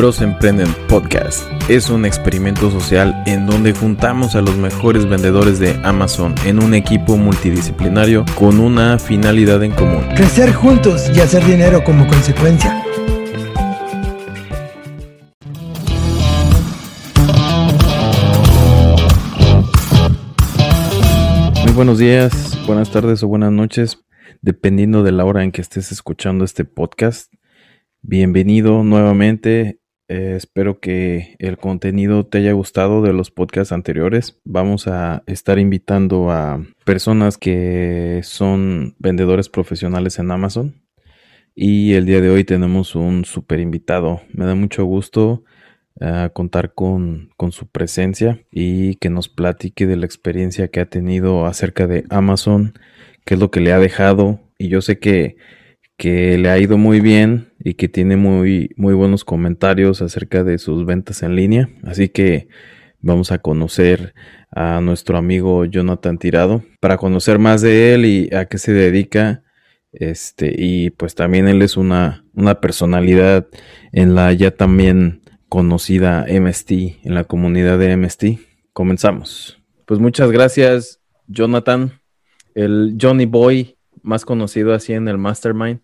Bros Emprenden Podcast es un experimento social en donde juntamos a los mejores vendedores de Amazon en un equipo multidisciplinario con una finalidad en común. Crecer juntos y hacer dinero como consecuencia. Muy buenos días, buenas tardes o buenas noches, dependiendo de la hora en que estés escuchando este podcast. Bienvenido nuevamente. Eh, espero que el contenido te haya gustado de los podcasts anteriores. Vamos a estar invitando a personas que son vendedores profesionales en Amazon. Y el día de hoy tenemos un super invitado. Me da mucho gusto eh, contar con, con su presencia y que nos platique de la experiencia que ha tenido acerca de Amazon, qué es lo que le ha dejado. Y yo sé que que le ha ido muy bien y que tiene muy, muy buenos comentarios acerca de sus ventas en línea. Así que vamos a conocer a nuestro amigo Jonathan Tirado para conocer más de él y a qué se dedica. Este, y pues también él es una, una personalidad en la ya también conocida MST, en la comunidad de MST. Comenzamos. Pues muchas gracias, Jonathan, el Johnny Boy más conocido así en el Mastermind.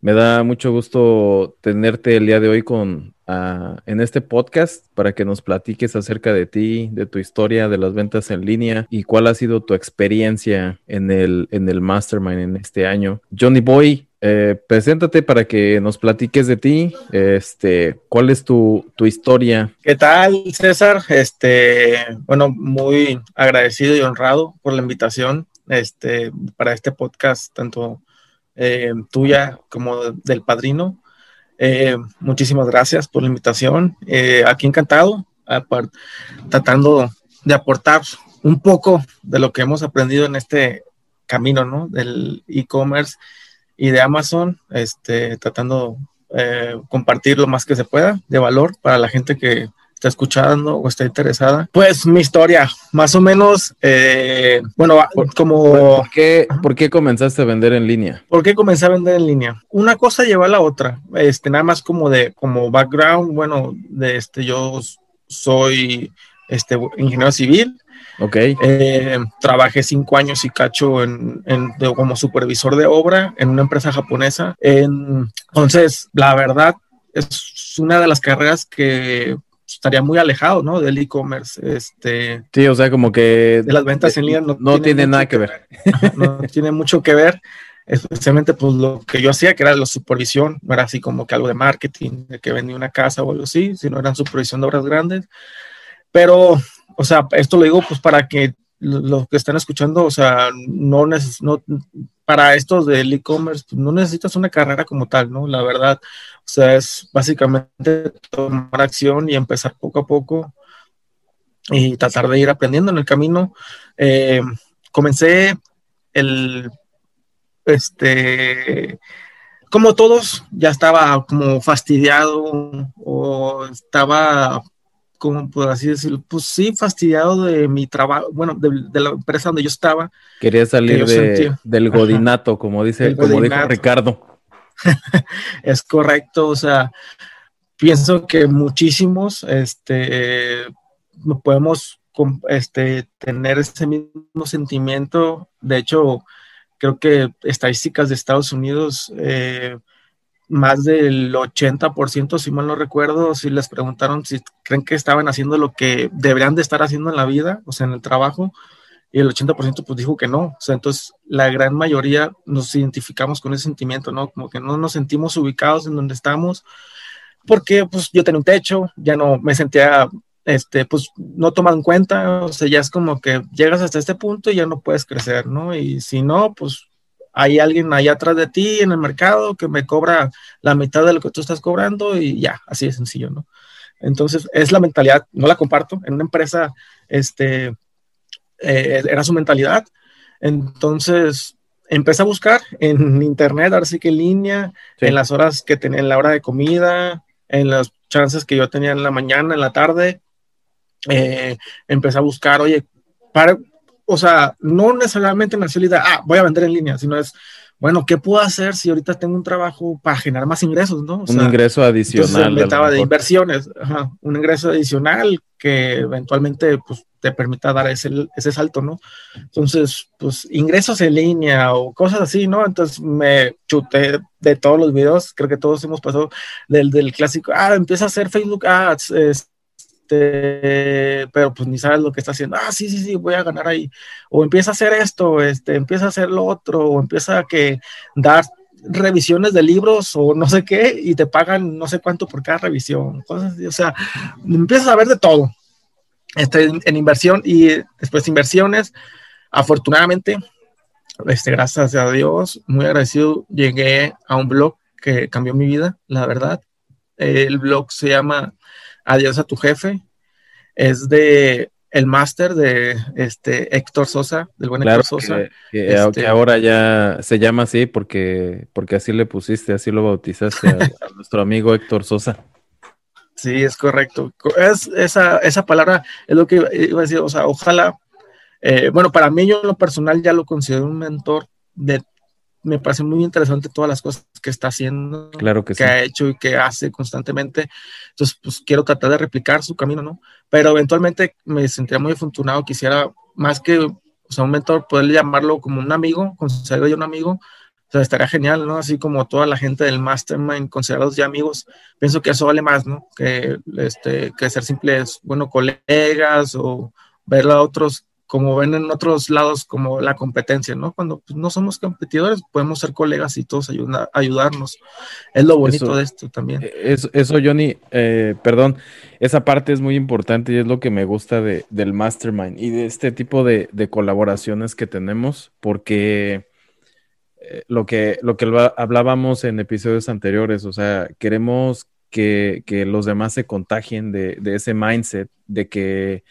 Me da mucho gusto tenerte el día de hoy con uh, en este podcast para que nos platiques acerca de ti, de tu historia, de las ventas en línea y cuál ha sido tu experiencia en el, en el Mastermind en este año. Johnny Boy, eh, preséntate para que nos platiques de ti. Este, ¿cuál es tu, tu, historia? ¿Qué tal, César? Este, bueno, muy agradecido y honrado por la invitación este, para este podcast, tanto eh, tuya como del padrino. Eh, muchísimas gracias por la invitación. Eh, aquí encantado, tratando de aportar un poco de lo que hemos aprendido en este camino, ¿no? Del e-commerce y de Amazon, este, tratando de compartir lo más que se pueda de valor para la gente que está escuchando o está interesada. Pues mi historia, más o menos, eh, bueno, como... ¿Por qué, ¿Por qué comenzaste a vender en línea? ¿Por qué comencé a vender en línea? Una cosa lleva a la otra, este, nada más como de, como background, bueno, de este, yo soy este, ingeniero civil, Ok. Eh, trabajé cinco años y cacho en, en como supervisor de obra en una empresa japonesa. En, entonces, la verdad, es una de las carreras que estaría muy alejado, ¿no? Del e-commerce. Este, sí, o sea, como que... De las ventas en línea no, tiene, nada que ver. no tiene mucho que ver, especialmente pues lo que yo hacía, que era la supervisión, no era así como que algo de marketing, de que vendía una casa o algo así, sino eran supervisión de obras grandes. Pero, o sea, esto lo digo pues para que los que están escuchando, o sea, no, no para estos del e-commerce, pues no necesitas una carrera como tal, ¿no? La verdad, o sea, es básicamente tomar acción y empezar poco a poco y tratar de ir aprendiendo en el camino. Eh, comencé el, este, como todos, ya estaba como fastidiado o estaba, como por así decirlo, pues sí, fastidiado de mi trabajo, bueno, de, la empresa donde yo estaba. Quería salir del godinato, como dice, como dijo Ricardo. es correcto, o sea, pienso que muchísimos este, podemos este, tener ese mismo sentimiento. De hecho, creo que estadísticas de Estados Unidos, eh, más del 80%, si mal no recuerdo, si les preguntaron si creen que estaban haciendo lo que deberían de estar haciendo en la vida, o sea, en el trabajo, y el 80% pues dijo que no. O sea, entonces la gran mayoría nos identificamos con ese sentimiento, ¿no? Como que no nos sentimos ubicados en donde estamos, porque pues yo tenía un techo, ya no me sentía, este, pues no tomado en cuenta, o sea, ya es como que llegas hasta este punto y ya no puedes crecer, ¿no? Y si no, pues hay alguien allá atrás de ti en el mercado que me cobra la mitad de lo que tú estás cobrando y ya, así de sencillo, ¿no? Entonces, es la mentalidad, no la comparto. En una empresa, este, eh, era su mentalidad. Entonces, empecé a buscar en internet, ahora sí que en línea, en las horas que tenía, en la hora de comida, en las chances que yo tenía en la mañana, en la tarde. Eh, empecé a buscar, oye, para, o sea, no necesariamente en la idea, ah, voy a vender en línea, sino es, bueno, ¿qué puedo hacer si ahorita tengo un trabajo para generar más ingresos, no? un ingreso adicional. Entonces, de inversiones, un ingreso adicional que eventualmente pues, te permita dar ese, ese salto, ¿no? Entonces, pues ingresos en línea o cosas así, ¿no? Entonces me chuté de todos los videos, creo que todos hemos pasado del, del clásico, ah, empieza a hacer Facebook Ads, este, pero pues ni sabes lo que está haciendo, ah, sí, sí, sí, voy a ganar ahí, o empieza a hacer esto, este, empieza a hacer lo otro, o empieza a que dar revisiones de libros o no sé qué y te pagan no sé cuánto por cada revisión, cosas así, o sea, empiezas a ver de todo, este, en inversión y después inversiones. Afortunadamente, este, gracias a Dios, muy agradecido, llegué a un blog que cambió mi vida, la verdad. El blog se llama Adiós a tu jefe. Es de el máster de este Héctor Sosa, del buen Héctor Sosa. Que, este, ahora ya se llama así porque, porque así le pusiste, así lo bautizaste a nuestro amigo Héctor Sosa. Sí, es correcto. Es, esa, esa palabra es lo que iba a decir, o sea, ojalá, eh, bueno, para mí yo en lo personal ya lo considero un mentor de, me parece muy interesante todas las cosas que está haciendo, claro que, que ha hecho y que hace constantemente. Entonces, pues quiero tratar de replicar su camino, ¿no? Pero eventualmente me sentiría muy afortunado, quisiera más que, o sea, un mentor, poder llamarlo como un amigo, considerarlo ya un amigo, o sea, estaría genial, ¿no? Así como toda la gente del mastermind considerados ya amigos, pienso que eso vale más, ¿no? Que, este, que ser simples, bueno, colegas o ver a otros como ven en otros lados como la competencia, ¿no? Cuando pues, no somos competidores, podemos ser colegas y todos ayuda, ayudarnos. Es lo bonito de esto también. Eh, eso, eso Johnny, eh, perdón, esa parte es muy importante y es lo que me gusta de, del mastermind y de este tipo de, de colaboraciones que tenemos, porque eh, lo que, lo que hablábamos en episodios anteriores, o sea, queremos que, los demás se contagien de, ese mindset de que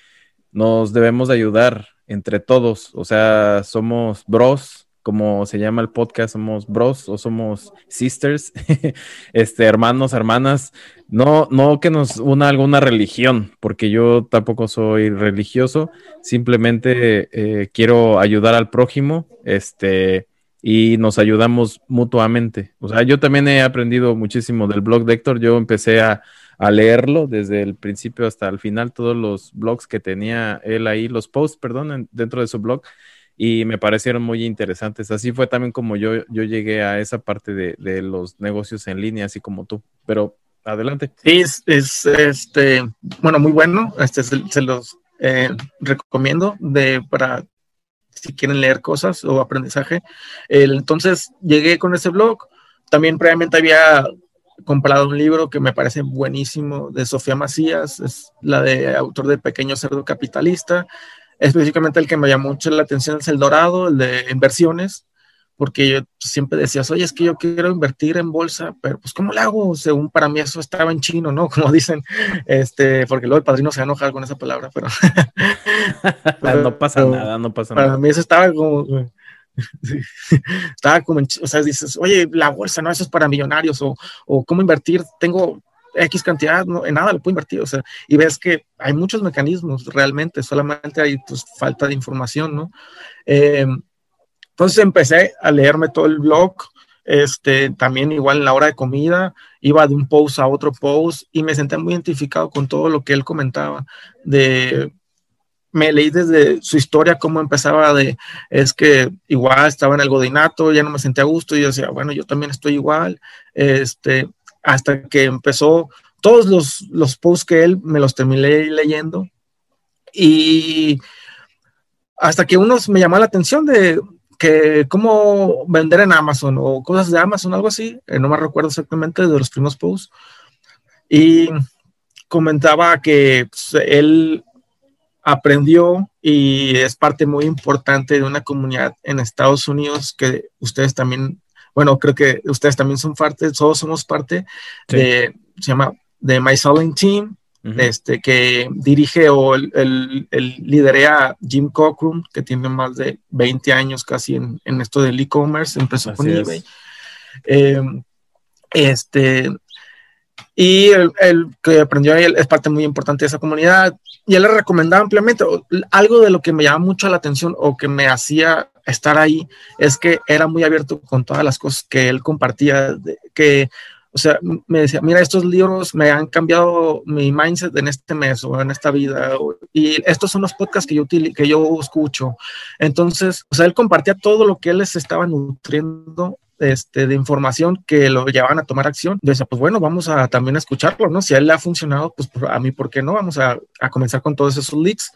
nos debemos de ayudar entre todos, o sea, somos bros, como se llama el podcast, somos bros o somos sisters, este, hermanos, hermanas, no, no que nos una alguna religión, porque yo tampoco soy religioso, simplemente eh, quiero ayudar al prójimo, este, y nos ayudamos mutuamente. O sea, yo también he aprendido muchísimo del blog de Héctor. Yo empecé a, leerlo desde el principio hasta el final, todos los blogs que tenía él ahí, los posts, perdón, dentro de su blog, y me parecieron muy interesantes. Así fue también como yo, yo llegué a esa parte de, los negocios en línea, así como tú. Pero adelante. Sí, es, este, bueno, muy bueno. Este se, los eh, recomiendo de para si quieren leer cosas o aprendizaje. entonces llegué con ese blog. También previamente había comprado un libro que me parece buenísimo de Sofía Macías, es la de autor de Pequeño Cerdo Capitalista. Específicamente el que me llamó mucho la atención es El Dorado, el de inversiones porque yo siempre decías, oye, es que yo quiero invertir en bolsa, pero pues ¿cómo le hago? Según para mí eso estaba en chino, ¿no? Como dicen, este, porque luego el padrino se va a enojar con esa palabra, pero... no pasa nada, no pasa nada. Para mí eso estaba como... estaba como, en, o sea, dices, oye, la bolsa, no, eso es para millonarios, o, o cómo invertir, tengo X cantidad, no, en nada lo puedo invertir, o sea, y ves que hay muchos mecanismos realmente, solamente hay pues falta de información, ¿no? Eh, entonces empecé a leerme todo el blog, este, también igual en la hora de comida, iba de un post a otro post y me senté muy identificado con todo lo que él comentaba. De, me leí desde su historia, cómo empezaba de, es que igual estaba en el godinato, ya no me sentía a gusto y yo decía, bueno, yo también estoy igual, este, hasta que empezó todos los, los posts que él me los terminé leyendo y hasta que unos me llamó la atención de, que cómo vender en Amazon o cosas de Amazon, algo así, eh, no me recuerdo exactamente de los primeros posts. Y comentaba que pues, él aprendió y es parte muy importante de una comunidad en Estados Unidos que ustedes también, bueno, creo que ustedes también son parte, todos somos parte de, se llama The My Selling Team, este, que dirige o el, el, liderea Jim Cockrum, que tiene más de 20 años casi en, en esto del e-commerce, empezó con eBay. Eh, este, y el, que aprendió es parte muy importante de esa comunidad y él le recomendaba ampliamente. Algo de lo que me llama mucho la atención o que me hacía estar ahí es que era muy abierto con todas las cosas que él compartía, que, o sea, me decía, mira, estos libros me han cambiado mi mindset en este mes o en esta vida, y estos son los podcasts que yo, que yo escucho. Entonces, o sea, él compartía todo lo que él les estaba nutriendo este, de información que lo llevaban a tomar acción. Yo decía, pues bueno, vamos a también escucharlo, ¿no? Si a él le ha funcionado, pues a mí, ¿por qué no? Vamos a, a comenzar con todos esos leaks.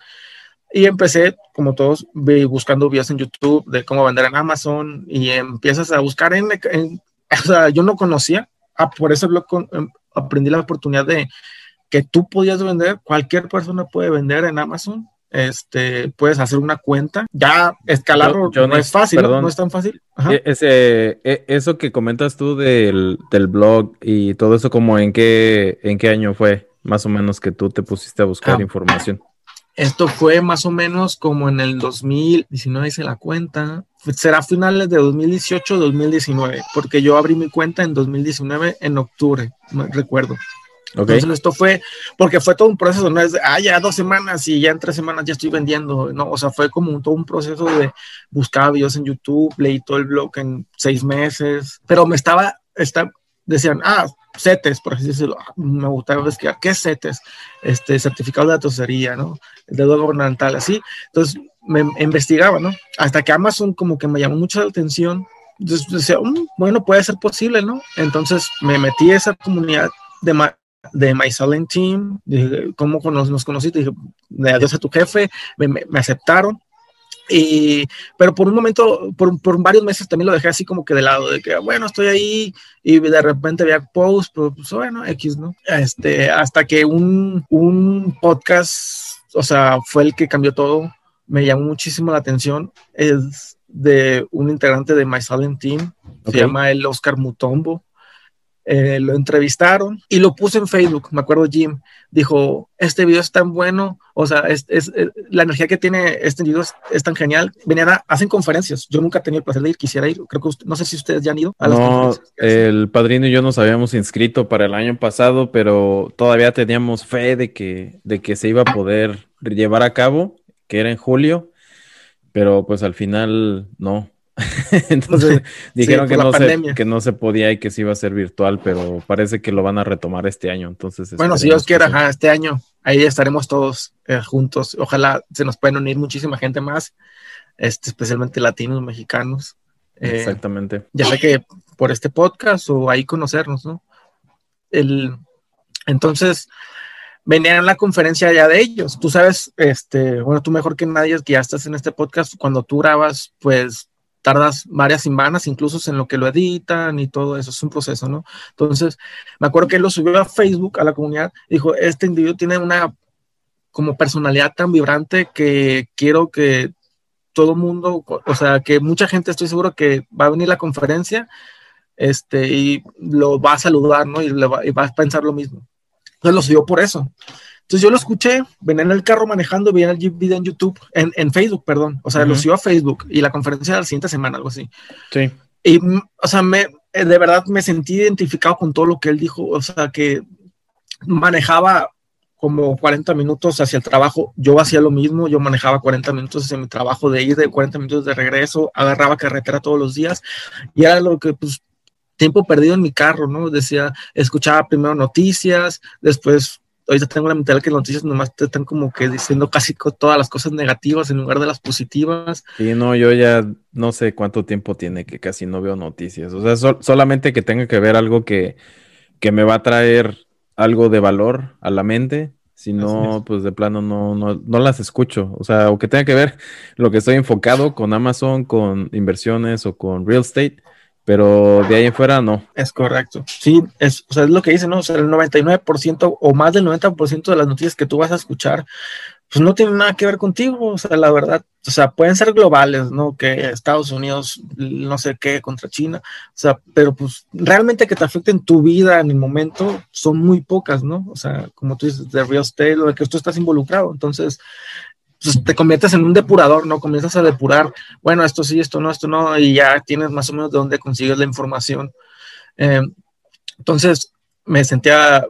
Y empecé, como todos, buscando videos en YouTube de cómo vender en Amazon y empiezas a buscar en, o sea, yo no conocía, ah, por eso em, aprendí la oportunidad de que tú podías vender, cualquier persona puede vender en Amazon este, puedes hacer una cuenta. Ya escalarlo no, es fácil, ¿no? es tan fácil. E, ese, e, eso que comentas tú del, del, blog y todo eso, como en qué, en qué año fue, más o menos que tú te pusiste a buscar ah. información. Esto fue más o menos como en el 2019, hice la cuenta. Será finales de 2018 2019, porque yo abrí mi cuenta en 2019 en octubre, me Entonces esto fue, porque fue todo un proceso, no es, ah, ya dos semanas y ya en tres semanas ya estoy vendiendo, no, o sea, fue como todo un proceso de buscar videos en YouTube, leí todo el blog en seis meses, pero me estaba, está, decían, ah, CETES, por así decirlo, ah, me gustaba investigar, ¿qué es CETES? Este, certificado de datocería, ¿no? El dedo gubernamental, así, entonces me investigaba, ¿no? Hasta que Amazon como que me llamó mucho la atención, entonces decía, mm, bueno, puede ser posible, ¿no? Entonces me metí a esa comunidad de, de My Silent Team, dije, ¿cómo nos, conociste? Dije, de adiós a tu jefe, me, me, aceptaron. Y, pero por un momento, por, por, varios meses también lo dejé así como que de lado, de que, bueno, estoy ahí y de repente veía post, pero pues bueno, X, ¿no? Este, hasta que un, un podcast, o sea, fue el que cambió todo, me llamó muchísimo la atención, es de un integrante de My Silent Team, se llama el Oscar Mutombo. Eh, lo entrevistaron y lo puse en Facebook, me acuerdo Jim, dijo, este video es tan bueno, o sea, es, es, eh, la energía que tiene este video es, tan genial, venían a, hacen conferencias, yo nunca he tenido el placer de ir, quisiera ir, creo que no sé si ustedes ya han ido a las no, el padrino y yo nos habíamos inscrito para el año pasado, pero todavía teníamos fe de que, de que se iba a poder llevar a cabo, que era en julio, pero pues al final no, Entonces dijeron que, no se, que no se podía y que se iba a ser virtual, pero parece que lo van a retomar este año. Entonces, bueno, si Dios quiera, este año ahí estaremos todos eh, juntos. Ojalá se nos puedan unir muchísima gente más, este, especialmente latinos, mexicanos. Eh, Exactamente. Ya sé que por este podcast o ahí conocernos, ¿no? El, entonces, venían la conferencia ya de ellos. Tú sabes, este, bueno, tú mejor que nadie que ya estás en este podcast, cuando tú grabas, pues tardas varias semanas, incluso en lo que lo editan y todo eso, es un proceso, ¿no? Entonces, me acuerdo que él lo subió a Facebook, a la comunidad, dijo, este individuo tiene una como personalidad tan vibrante que quiero que todo mundo, o sea, que mucha gente estoy seguro que va a venir la conferencia este, y lo va a saludar, ¿no? Y, le va, y va a pensar lo mismo. Entonces lo subió por eso. Entonces yo lo escuché, venía en el carro manejando, vi el video en YouTube, en, en Facebook, perdón. O sea, lo subió a Facebook y la conferencia de la siguiente semana, algo así. Sí. Y, o sea, me, eh, de verdad me sentí identificado con todo lo que él dijo. O sea, que manejaba como 40 minutos hacia el trabajo. Yo hacía lo mismo, yo manejaba 40 minutos hacia mi trabajo de ir, de 40 minutos de regreso, agarraba carretera todos los días y era lo que, pues, tiempo perdido en mi carro, ¿no? Decía, escuchaba primero noticias, después ahorita tengo la mentalidad que las noticias nomás te están como que diciendo casi todas las cosas negativas en lugar de las positivas. Sí, no, yo ya no sé cuánto tiempo tiene que casi no veo noticias. O sea, solamente que tenga que ver algo que, que me va a traer algo de valor a la mente. Si no, pues de plano no, no, no las escucho. O sea, o que tenga que ver lo que estoy enfocado con Amazon, con inversiones o con real estate pero de ahí en fuera no. Es correcto. Sí, es, o sea, es lo que dice, ¿no? O sea, el 99% o más del 90% de las noticias que tú vas a escuchar, pues no tienen nada que ver contigo, o sea, la verdad, o sea, pueden ser globales, ¿no? Que Estados Unidos, no sé qué, contra China, o sea, pero pues realmente que te afecten tu vida en el momento son muy pocas, ¿no? O sea, como tú dices, de real estate, lo de que tú estás involucrado, entonces, pues, te conviertes en un depurador, ¿no? Comienzas a depurar, bueno, esto sí, esto no, esto no, y ya tienes más o menos de dónde consigues la información. Eh, entonces, me sentía,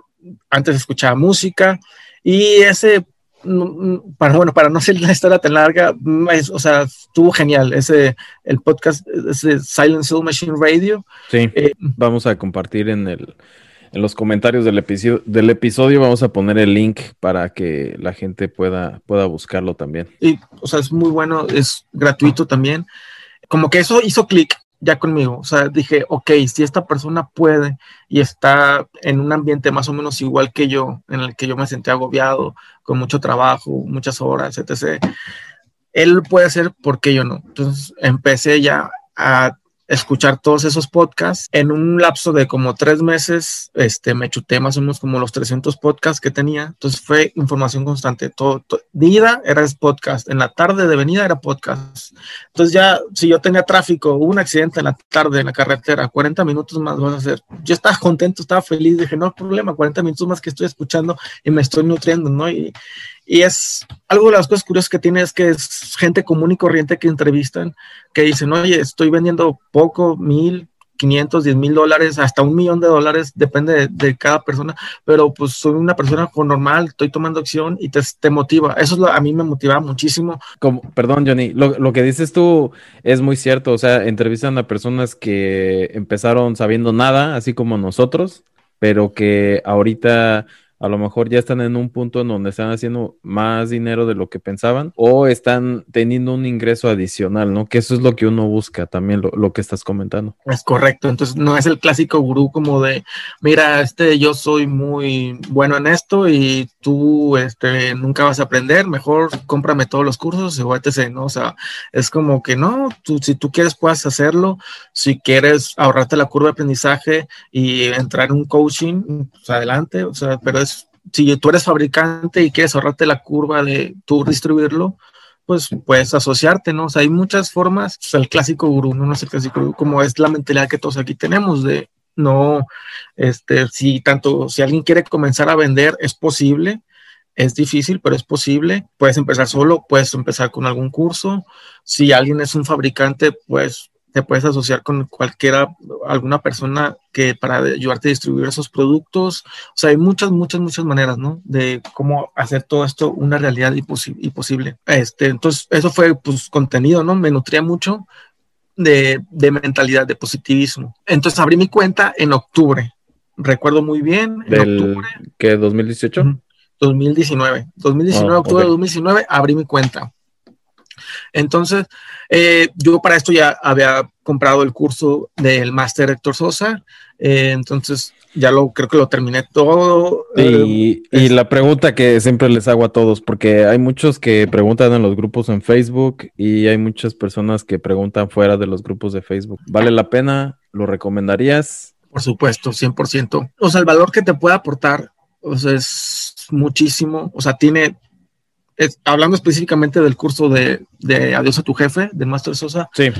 antes escuchaba música y ese, para, bueno, para no ser la historia tan larga, o sea, estuvo genial ese, el podcast, ese Silent Soul Machine Radio. Sí, eh, vamos a compartir en el, en los comentarios del episodio, del episodio vamos a poner el link para que la gente pueda, pueda buscarlo también. Y, o sea, es muy bueno, es gratuito también. Como que eso hizo clic ya conmigo. O sea, dije, ok, si esta persona puede y está en un ambiente más o menos igual que yo, en el que yo me sentí agobiado, con mucho trabajo, muchas horas, etc., él puede hacer, ¿por qué yo no? Entonces empecé ya a escuchar todos esos podcasts. En un lapso de como tres meses, este, me chuté más o menos como los 300 podcasts que tenía. Entonces fue información constante. Todo, de ida era podcast, en la tarde de venida era podcast. Entonces ya, si yo tenía tráfico, hubo un accidente en la tarde en la carretera, 40 minutos más vas a hacer. Yo estaba contento, estaba feliz, dije, no hay problema, 40 minutos más que estoy escuchando y me estoy nutriendo, ¿no? Y, y es algo de las cosas curiosas que tiene es que es gente común y corriente que entrevistan, que dicen, oye, estoy vendiendo poco, mil, quinientos, diez mil dólares, hasta un millón de dólares, depende de, cada persona, pero pues soy una persona normal, estoy tomando acción y te, te motiva. Eso es lo, a mí me motiva muchísimo. Como, perdón, Johnny, lo, lo, que dices tú es muy cierto, o sea, entrevistan a personas que empezaron sabiendo nada, así como nosotros, pero que ahorita a lo mejor ya están en un punto en donde están haciendo más dinero de lo que pensaban o están teniendo un ingreso adicional, ¿no? Que eso es lo que uno busca también, lo, que estás comentando. Es correcto, entonces no es el clásico gurú como de, mira, este, yo soy muy bueno en esto y tú, este, nunca vas a aprender, mejor cómprame todos los cursos o etc., ¿no? O sea, es como que no, tú, si tú quieres puedes hacerlo, si quieres ahorrarte la curva de aprendizaje y entrar en un coaching, pues adelante, o sea, pero es si tú eres fabricante y quieres ahorrarte la curva de tú distribuirlo, pues puedes asociarte, ¿no? O sea, hay muchas formas. el clásico gurú, ¿no? No es el clásico gurú, como es la mentalidad que todos aquí tenemos de no, este, si tanto, si alguien quiere comenzar a vender, es posible, es difícil, pero es posible. Puedes empezar solo, puedes empezar con algún curso. Si alguien es un fabricante, pues te puedes asociar con cualquiera, alguna persona que para ayudarte a distribuir esos productos. O sea, hay muchas, muchas, muchas maneras, ¿no? De cómo hacer todo esto una realidad y, posible. Este, entonces, eso fue, pues, contenido, ¿no? Me nutría mucho de, de, mentalidad, de positivismo. Entonces, abrí mi cuenta en octubre. Recuerdo muy bien. En ¿Del octubre. ¿Qué? ¿2018? 2019. 2019, octubre de 2019, abrí mi cuenta. Entonces, eh, yo para esto ya había comprado el curso del máster Héctor Sosa, eh, entonces ya lo creo que lo terminé todo. Y, y, la pregunta que siempre les hago a todos, porque hay muchos que preguntan en los grupos en Facebook y hay muchas personas que preguntan fuera de los grupos de Facebook. ¿Vale la pena? ¿Lo recomendarías? Por supuesto, 100%. O sea, el valor que te puede aportar o sea, es muchísimo. O sea, tiene hablando específicamente del curso de, Adiós a tu jefe, del Master Sosa. Sí.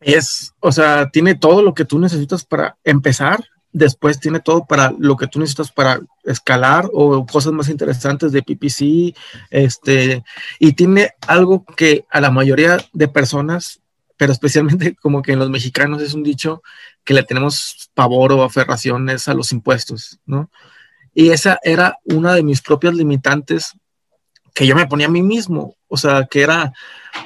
Es, o sea, tiene todo lo que tú necesitas para empezar, después tiene todo para lo que tú necesitas para escalar o cosas más interesantes de PPC, este, y tiene algo que a la mayoría de personas, pero especialmente como que en los mexicanos es un dicho que le tenemos pavor o aferraciones a los impuestos, ¿no? Y esa era una de mis propias limitantes que yo me ponía a mí mismo, o sea, que era,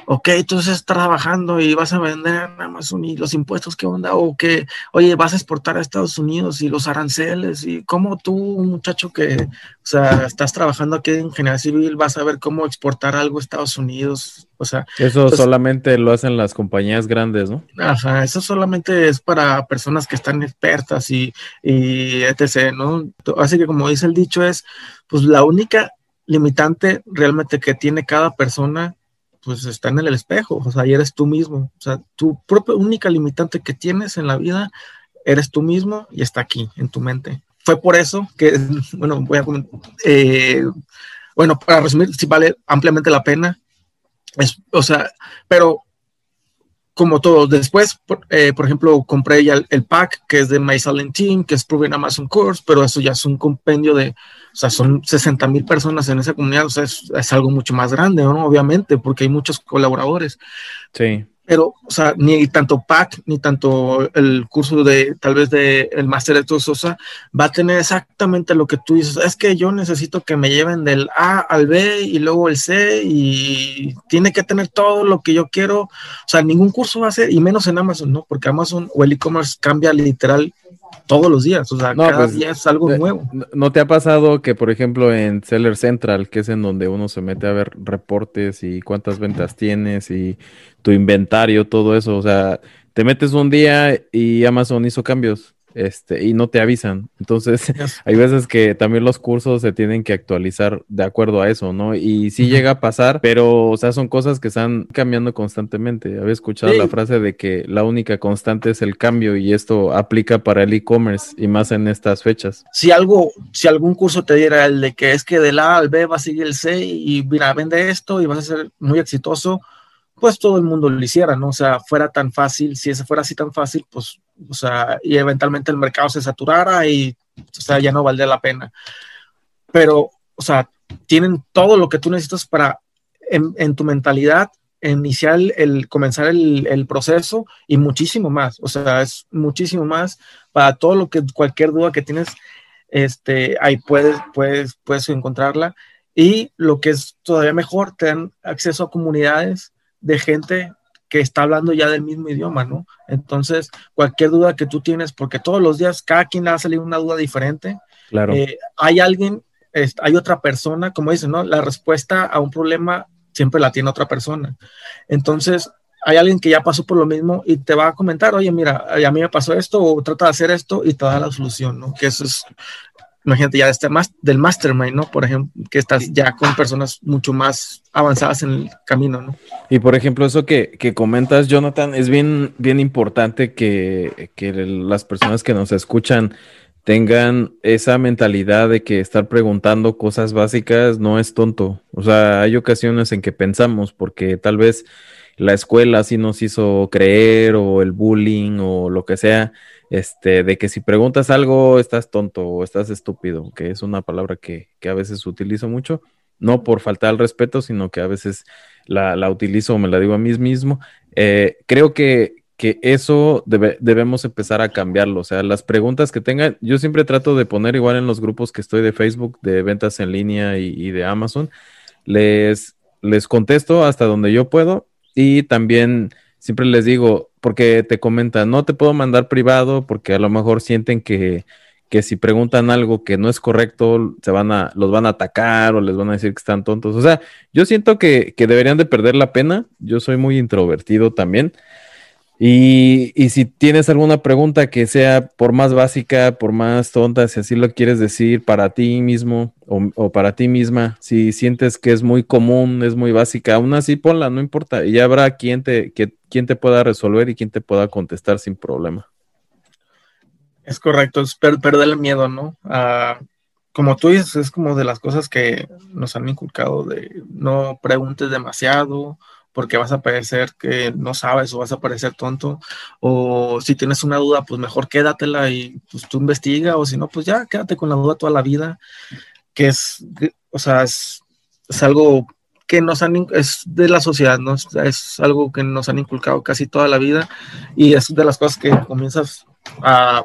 ok, tú estás trabajando y vas a vender en Amazon y los impuestos, ¿qué onda? O que, oye, vas a exportar a Estados Unidos y los aranceles y cómo tú, muchacho que, o sea, estás trabajando aquí en General Civil, vas a ver cómo exportar algo a Estados Unidos, o sea. Eso solamente lo hacen las compañías grandes, ¿no? Ajá, eso solamente es para personas que están expertas y, y etc., ¿no? Así que como dice el dicho es, pues la única limitante realmente que tiene cada persona, pues está en el espejo, o sea, y eres tú mismo, o sea, tu propia única limitante que tienes en la vida, eres tú mismo y está aquí, en tu mente. Fue por eso que, bueno, voy a eh, bueno, para resumir, si vale ampliamente la pena, es, o sea, pero como todos. Después, por, eh, por, ejemplo, compré ya el, pack que es de My Silent Team, que es Proven Amazon Course, pero eso ya es un compendio de, o sea, son 60 mil personas en esa comunidad, o sea, es, algo mucho más grande, ¿no? Obviamente, porque hay muchos colaboradores. Sí. pero, o sea, ni tanto PAC, ni tanto el curso de, tal vez de el máster de Sosa, va a tener exactamente lo que tú dices. Es que yo necesito que me lleven del A al B y luego el C y tiene que tener todo lo que yo quiero. O sea, ningún curso va a ser, y menos en Amazon, ¿no? Porque Amazon o el e-commerce cambia literal todos los días, o sea, cada pues, día es algo nuevo. ¿No te ha pasado que, por ejemplo, en Seller Central, que es en donde uno se mete a ver reportes y cuántas ventas tienes y tu inventario, todo eso, o sea, te metes un día y Amazon hizo cambios este, y no te avisan. Entonces, hay veces que también los cursos se tienen que actualizar de acuerdo a eso, ¿no? Y sí llega a pasar, pero, o sea, son cosas que están cambiando constantemente. Había escuchado la frase de que la única constante es el cambio y esto aplica para el e-commerce y más en estas fechas. Si algo, si algún curso te diera el de que es que del A al B va a seguir el C y mira, vende esto y vas a ser muy exitoso, pues todo el mundo lo hiciera, ¿no? O sea, fuera tan fácil, si ese fuera así tan fácil, pues o sea, y eventualmente el mercado se saturara y, o sea, ya no valdría la pena. Pero, o sea, tienen todo lo que tú necesitas para, en, tu mentalidad, iniciar el, comenzar el, proceso y muchísimo más. O sea, es muchísimo más para todo lo que, cualquier duda que tienes, este, ahí puedes, puedes, puedes encontrarla. Y lo que es todavía mejor, te dan acceso a comunidades de gente que está hablando ya del mismo idioma, ¿no? Entonces, cualquier duda que tú tienes, porque todos los días cada quien le va a salir una duda diferente. Claro. Eh, hay alguien, hay otra persona, como dicen, ¿no? La respuesta a un problema siempre la tiene otra persona. Entonces, hay alguien que ya pasó por lo mismo y te va a comentar, oye, mira, a mí me pasó esto o trata de hacer esto y te da la solución, ¿no? Que eso es imagínate ya este más del mastermind, ¿no? Por ejemplo, que estás ya con personas mucho más avanzadas en el camino, ¿no? Y por ejemplo, eso que, que comentas, Jonathan, es bien, bien importante que, que las personas que nos escuchan tengan esa mentalidad de que estar preguntando cosas básicas no es tonto. O sea, hay ocasiones en que pensamos porque tal vez la escuela así nos hizo creer o el bullying o lo que sea este, de que si preguntas algo estás tonto o estás estúpido, que es una palabra que, a veces utilizo mucho, no por falta al respeto, sino que a veces la, utilizo o me la digo a mí mismo. Eh, creo que, que eso debemos empezar a cambiarlo. O sea, las preguntas que tengan, yo siempre trato de poner igual en los grupos que estoy de Facebook, de ventas en línea y, y de Amazon, les, les contesto hasta donde yo puedo y también siempre les digo, porque te comentan, no te puedo mandar privado porque a lo mejor sienten que, que si preguntan algo que no es correcto, se van a, los van a atacar o les van a decir que están tontos. O sea, yo siento que, que deberían de perder la pena. Yo soy muy introvertido también. Y, si tienes alguna pregunta que sea por más básica, por más tonta, si así lo quieres decir para ti mismo o, para ti misma, si sientes que es muy común, es muy básica, aún así ponla, no importa. Y ya habrá quien te, que, quien te pueda resolver y quien te pueda contestar sin problema. Es correcto, es perder el miedo, ¿no? Como tú dices, es como de las cosas que nos han inculcado de no preguntes demasiado, porque vas a parecer que no sabes o vas a parecer tonto, o si tienes una duda, pues mejor quédatela y pues tú investiga, o si no, pues ya quédate con la duda toda la vida, que es, o sea, es, algo que nos han, es de la sociedad, ¿no? Es algo que nos han inculcado casi toda la vida y es de las cosas que comienzas a,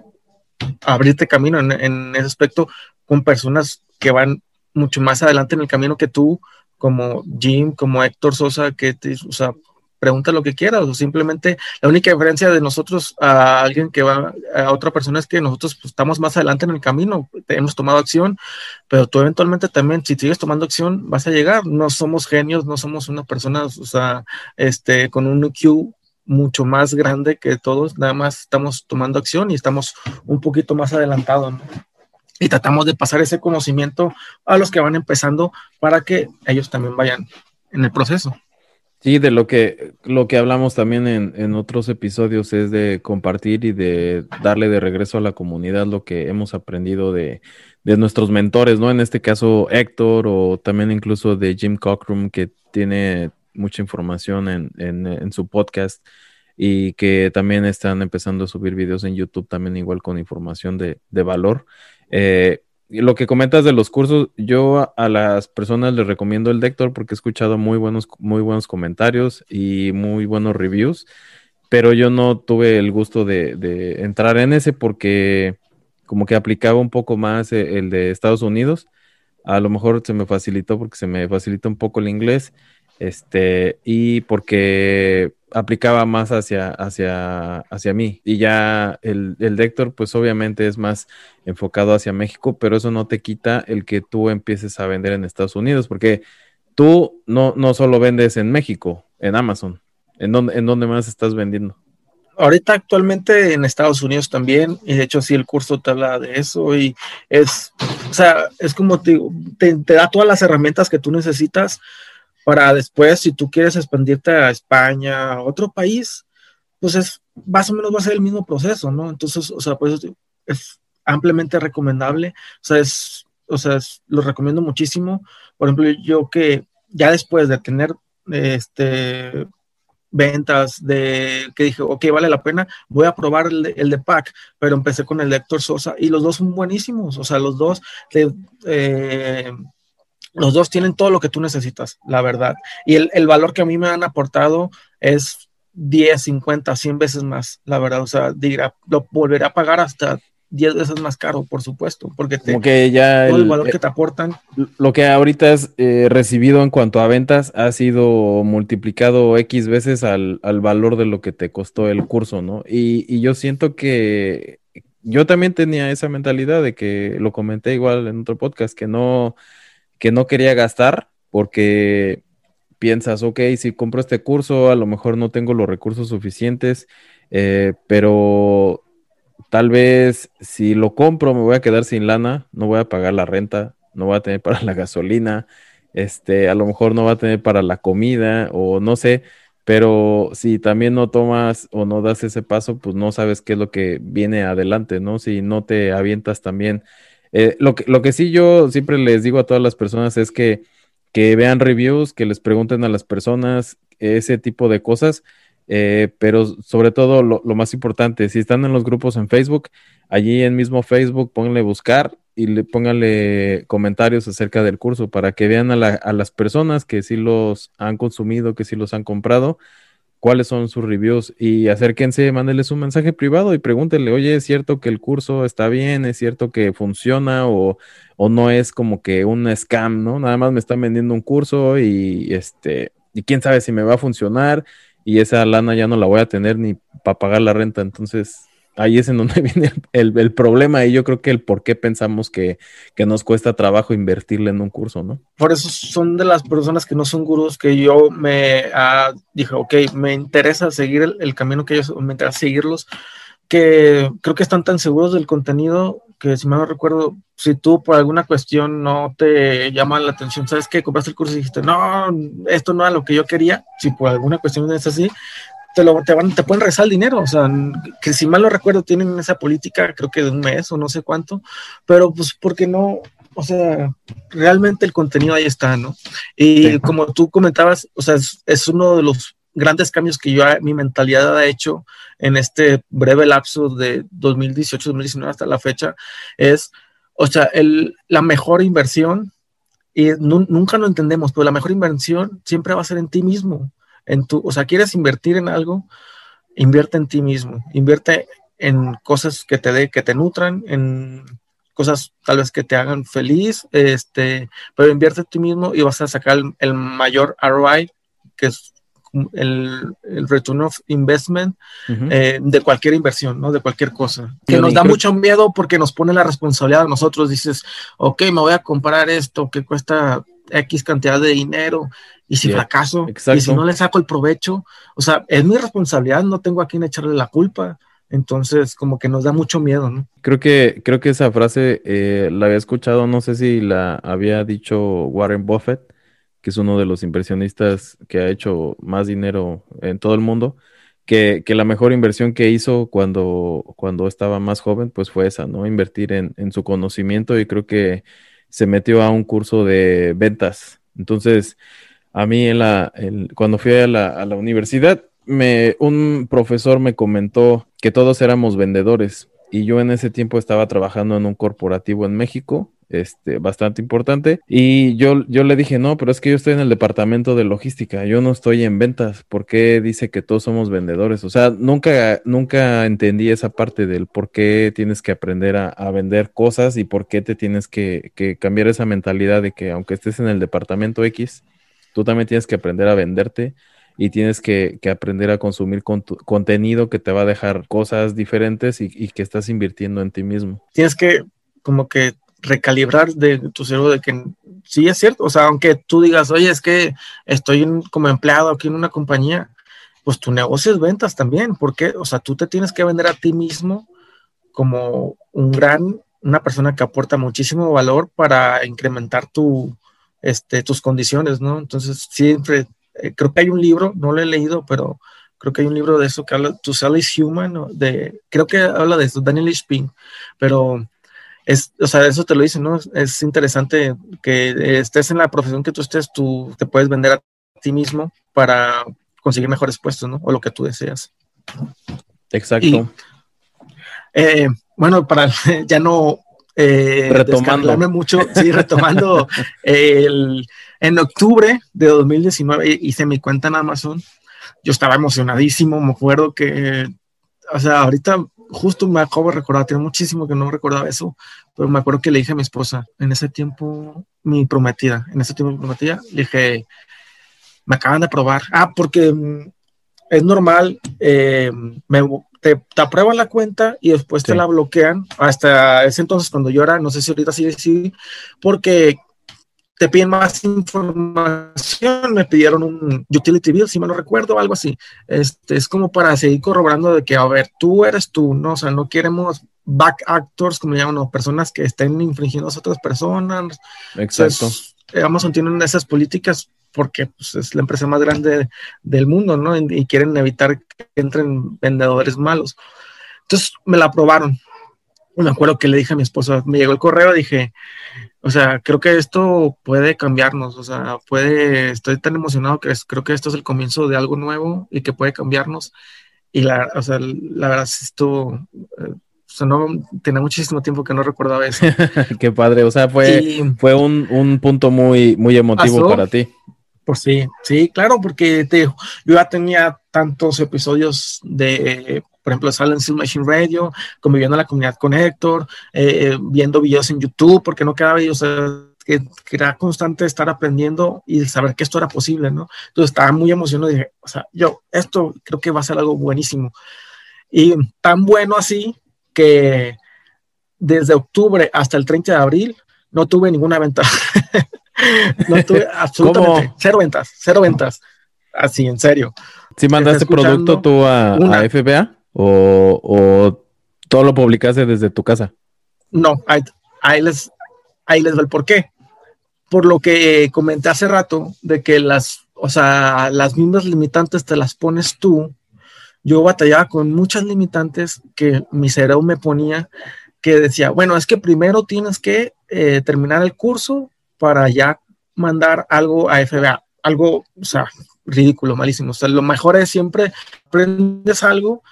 abrirte camino en, en ese aspecto con personas que van mucho más adelante en el camino que tú, como Jim, como Héctor Sosa, que te, o sea, pregunta lo que quieras, o simplemente la única diferencia de nosotros a alguien que va a otra persona es que nosotros pues, estamos más adelante en el camino, hemos tomado acción, pero tú eventualmente también, si sigues tomando acción, vas a llegar. No somos genios, no somos una persona, o sea, este, con un IQ mucho más grande que todos, nada más estamos tomando acción y estamos un poquito más adelantados. ¿no? Y tratamos de pasar ese conocimiento a los que van empezando para que ellos también vayan en el proceso. Sí, de lo que, lo que hablamos también en, en, otros episodios es de compartir y de darle de regreso a la comunidad lo que hemos aprendido de, de nuestros mentores, ¿no? En este caso Héctor o también incluso de Jim Cockrum, que tiene mucha información en, en, su podcast y que también están empezando a subir videos en YouTube también igual con información de, de valor. Eh, lo que comentas de los cursos, yo a, las personas les recomiendo el Dector porque he escuchado muy buenos, muy buenos comentarios y muy buenos reviews, pero yo no tuve el gusto de, entrar en ese porque como que aplicaba un poco más e, el de Estados Unidos. A lo mejor se me facilitó porque se me facilita un poco el inglés, este, y porque aplicaba más hacia, hacia, hacia mí. Y ya el, el pues obviamente es más enfocado hacia México, pero eso no te quita el que tú empieces a vender en Estados Unidos, porque tú no, no solo vendes en México, en Amazon. ¿En dónde, ¿En dónde más estás vendiendo? Ahorita actualmente en Estados Unidos también, y de hecho sí el curso te habla de eso y es, o sea, es como te, te, te da todas las herramientas que tú necesitas para después, si tú quieres expandirte a España, a otro país, pues es más o menos va a ser el mismo proceso, ¿no? Entonces, o sea, pues es ampliamente recomendable, o sea, es, o sea, lo recomiendo muchísimo. Por ejemplo, yo que ya después de tener este ventas de que dije, ok, vale la pena, voy a probar el de, el de Pack, pero empecé con el de Héctor Sosa y los dos son buenísimos, o sea, los dos eh, los dos tienen todo lo que tú necesitas, la verdad. Y el, valor que a mí me han aportado es 10, 50, 100 veces más, la verdad. O sea, dirá, lo volveré a pagar hasta 10 veces más caro, por supuesto, porque te, que ya todo el, valor que te aportan. Lo que ahorita has eh, recibido en cuanto a ventas ha sido multiplicado X veces al, valor de lo que te costó el curso, ¿no? Y, y yo siento que yo también tenía esa mentalidad de que lo comenté igual en otro podcast, que no que no quería gastar porque piensas, ok, si compro este curso, a lo mejor no tengo los recursos suficientes, eh, pero tal vez si lo compro me voy a quedar sin lana, no voy a pagar la renta, no voy a tener para la gasolina, este, a lo mejor no va a tener para la comida o no sé, pero si también no tomas o no das ese paso, pues no sabes qué es lo que viene adelante, ¿no? Si no te avientas también eh, lo, que, lo que sí yo siempre les digo a todas las personas es que, que vean reviews, que les pregunten a las personas ese tipo de cosas, eh, pero sobre todo lo, más importante, si están en los grupos en Facebook, allí en mismo Facebook pónganle buscar y le pónganle comentarios acerca del curso para que vean a, a las personas que sí los han consumido, que sí los han comprado cuáles son sus reviews y acérquense, mándenles un mensaje privado y pregúntenle, oye, ¿es cierto que el curso está bien? ¿Es cierto que funciona o, o no es como que un scam, ¿no? Nada más me están vendiendo un curso y este, y quién sabe si me va a funcionar y esa lana ya no la voy a tener ni para pagar la renta, entonces ahí es en donde viene el, problema y yo creo que el por qué pensamos que, nos cuesta trabajo invertirle en un curso, ¿no? Por eso son de las personas que no son gurús que yo me uh, dije, ok, me interesa seguir el, camino que ellos, me interesa seguirlos, que creo que están tan seguros del contenido que si mal no recuerdo, si tú por alguna cuestión no te llama la atención, sabes que compraste el curso y dijiste, no, esto no era lo que yo quería, si por alguna cuestión es así, te, lo, te, van, te pueden rezar el dinero, o sea, que si mal no recuerdo tienen esa política, creo que de un mes o no sé cuánto, pero pues porque no, o sea, realmente el contenido ahí está, ¿no? Y como tú comentabas, o sea, es, uno de los grandes cambios que yo, mi mentalidad ha hecho en este breve lapso de 2018-2019 hasta la fecha, es, o sea, el, la mejor inversión, y nunca lo entendemos, pero la mejor inversión siempre va a ser en ti mismo en tu, o sea, quieres invertir en algo, invierte en ti mismo, invierte en cosas que te dé, que te nutran, en cosas tal vez que te hagan feliz, este, pero invierte en ti mismo y vas a sacar el, mayor ROI, que es el, return of investment eh, de cualquier inversión, ¿no? De cualquier cosa. Que nos da mucho miedo porque nos pone la responsabilidad a nosotros. Dices, ok, me voy a comprar esto que cuesta X cantidad de dinero y si fracaso y si no le saco el provecho, o sea, es mi responsabilidad, no tengo a quien echarle la culpa. Entonces, como que nos da mucho miedo, ¿no? Creo que, creo que esa frase eh, la había escuchado, no sé si la había dicho Warren Buffett, que es uno de los inversionistas que ha hecho más dinero en todo el mundo, que, que la mejor inversión que hizo cuando, cuando estaba más joven, pues fue esa, ¿no? Invertir en, en su conocimiento y creo que se metió a un curso de ventas. Entonces, a mí en la, cuando fui a la, universidad, me, un profesor me comentó que todos éramos vendedores y yo en ese tiempo estaba trabajando en un corporativo en México este, bastante importante. Y yo, yo le dije, no, pero es que yo estoy en el departamento de logística, yo no estoy en ventas. ¿Por qué dice que todos somos vendedores? O sea, nunca, nunca entendí esa parte del por qué tienes que aprender a, vender cosas y por qué te tienes que cambiar esa mentalidad de que aunque estés en el departamento X, tú también tienes que aprender a venderte y tienes que, aprender a consumir contenido que te va a dejar cosas diferentes y, y, que estás invirtiendo en ti mismo. Tienes que como que recalibrar de tu cerebro de que sí es cierto, o sea, aunque tú digas, oye, es que estoy como empleado aquí en una compañía, pues tu negocio es ventas también, porque, o sea, tú te tienes que vender a ti mismo como un gran, una persona que aporta muchísimo valor para incrementar tu, este, tus condiciones, ¿no? Entonces, siempre, eh, creo que hay un libro, no lo he leído, pero creo que hay un libro de eso que habla, To Sell is Human, de, creo que habla de eso, Daniel H. pero es, o sea, eso te lo dice, ¿no? Es interesante que estés en la profesión que tú estés, tú te puedes vender a ti mismo para conseguir mejores puestos, ¿no? O lo que tú deseas. Exacto. Eh, bueno, para ya no eh, retomando mucho, sí, retomando el, en octubre de 2019 hice mi cuenta en Amazon. Yo estaba emocionadísimo, me acuerdo que, o sea, ahorita justo me acabo de recordar, tiene muchísimo que no recordaba eso, pero me acuerdo que le dije a mi esposa, en ese tiempo, mi prometida, en ese tiempo mi prometida, le dije, me acaban de probar. Ah, porque mm, es normal, eh, me, te, aprueban la cuenta y después te la bloquean. Hasta ese entonces, cuando yo era, no sé si ahorita sigue así, porque te piden más información, me pidieron un utility bill, si me lo recuerdo, algo así. Este, es como para seguir corroborando de que, a ver, tú eres tú, ¿no? O sea, no queremos back actors, como llaman, personas que estén infringiendo a otras personas. Exacto. Amazon tiene esas políticas porque pues, es la empresa más grande del mundo, ¿no? Y quieren evitar que entren vendedores malos. Entonces me la aprobaron. Me acuerdo que le dije a mi esposa, me llegó el correo, dije, o sea, creo que esto puede cambiarnos, o sea, puede, estoy tan emocionado que creo que esto es el comienzo de algo nuevo y que puede cambiarnos. Y la, o sea, la verdad, esto, eh, o sea, no, tenía muchísimo tiempo que no recordaba eso. Qué padre, o sea, fue, fue un, un, punto muy, muy emotivo para ti. Pues sí, sí, claro, porque te, yo ya tenía tantos episodios de por ejemplo, Silent Hill Machine Radio, conviviendo en la comunidad con Héctor, eh, eh, viendo videos en YouTube, porque no quedaba videos, que, era constante estar aprendiendo y saber que esto era posible, ¿no? Entonces estaba muy emocionado y dije, o sea, yo, esto creo que va a ser algo buenísimo. Y tan bueno así que desde octubre hasta el 30 de abril no tuve ninguna venta. no tuve absolutamente cero ventas, cero ventas. Así, en serio. ¿Si mandaste producto tú a, a FBA? o, todo lo publicaste desde tu casa? No, ahí, les, ahí les va el por qué. Por lo que comenté hace rato, de que las, o sea, las mismas limitantes te las pones tú. Yo batallaba con muchas limitantes que mi cerebro me ponía, que decía, bueno, es que primero tienes que eh, terminar el curso para ya mandar algo a FBA. Algo, o sea, ridículo, malísimo. O sea, lo mejor es siempre aprendes algo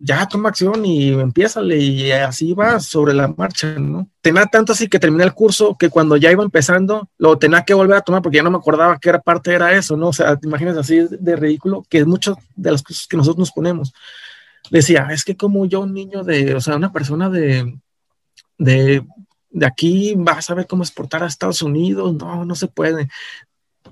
ya toma acción y empieza y así va sobre la marcha, ¿no? Tenía tanto así que terminé el curso que cuando ya iba empezando lo tenía que volver a tomar porque ya no me acordaba qué parte era eso, ¿no? O sea, te imaginas así de ridículo que mucho de las cosas que nosotros nos ponemos. Decía, es que como yo, un niño de, o sea, una persona de, de, de aquí va a saber cómo exportar a Estados Unidos, no, no se puede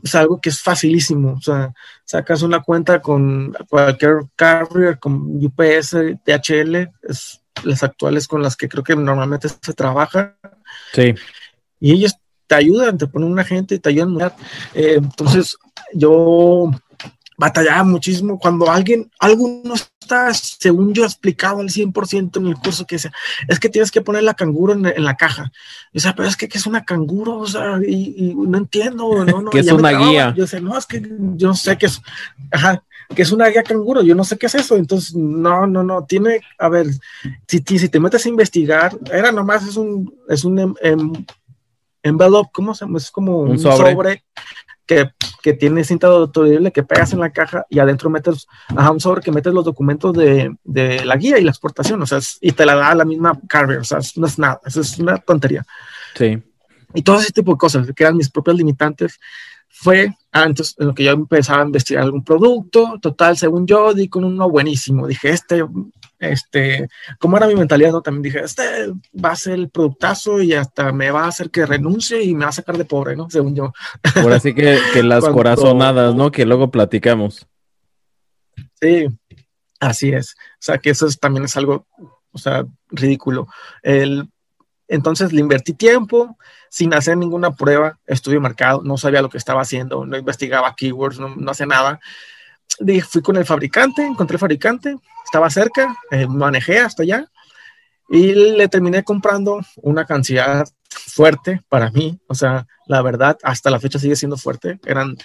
es algo que es facilísimo. O sea, sacas una cuenta con cualquier carrier, con UPS, DHL, es las actuales con las que creo que normalmente se trabaja. Sí. Y ellos te ayudan, te ponen una gente y te ayudan. Eh, entonces, yo batallaba muchísimo cuando alguien, algo no está, según yo, explicado al 100% en el curso que sea, es que tienes que poner la canguro en, la caja. O sea, pero es que ¿qué es una canguro? O sea, y, no entiendo, ¿no? no que es una guía. Yo sé, no, es que yo no sé qué es, ajá, que es una guía canguro, yo no sé qué es eso. Entonces, no, no, no, tiene, a ver, si, si te metes a investigar, era nomás, es un, es un em, envelope, ¿cómo se llama? Es como un, sobre que, que tiene cinta autorible que pegas en la caja y adentro metes a un sobre que metes los documentos de, de, la guía y la exportación, o sea, y te la da la misma carrier, o sea, no es nada, eso es una tontería. Sí. y todo ese tipo de cosas, que eran mis propias limitantes, fue antes en lo que yo empezaba a investigar algún producto, total, según yo, di con uno buenísimo, dije, este, este, como era mi mentalidad, ¿no? También dije, este va a ser el productazo y hasta me va a hacer que renuncie y me va a sacar de pobre, ¿no? Según yo. Por así que, que las corazonadas, ¿no? Que luego platicamos. Sí, así es. O sea, que eso también es algo, o sea, ridículo. El, entonces le invertí tiempo sin hacer ninguna prueba, estudio marcado, no sabía lo que estaba haciendo, no investigaba keywords, no, no hacía nada. Fui con el fabricante, encontré el fabricante, estaba cerca, eh, manejé hasta allá y le terminé comprando una cantidad fuerte para mí, o sea, la verdad, hasta la fecha sigue siendo fuerte, eran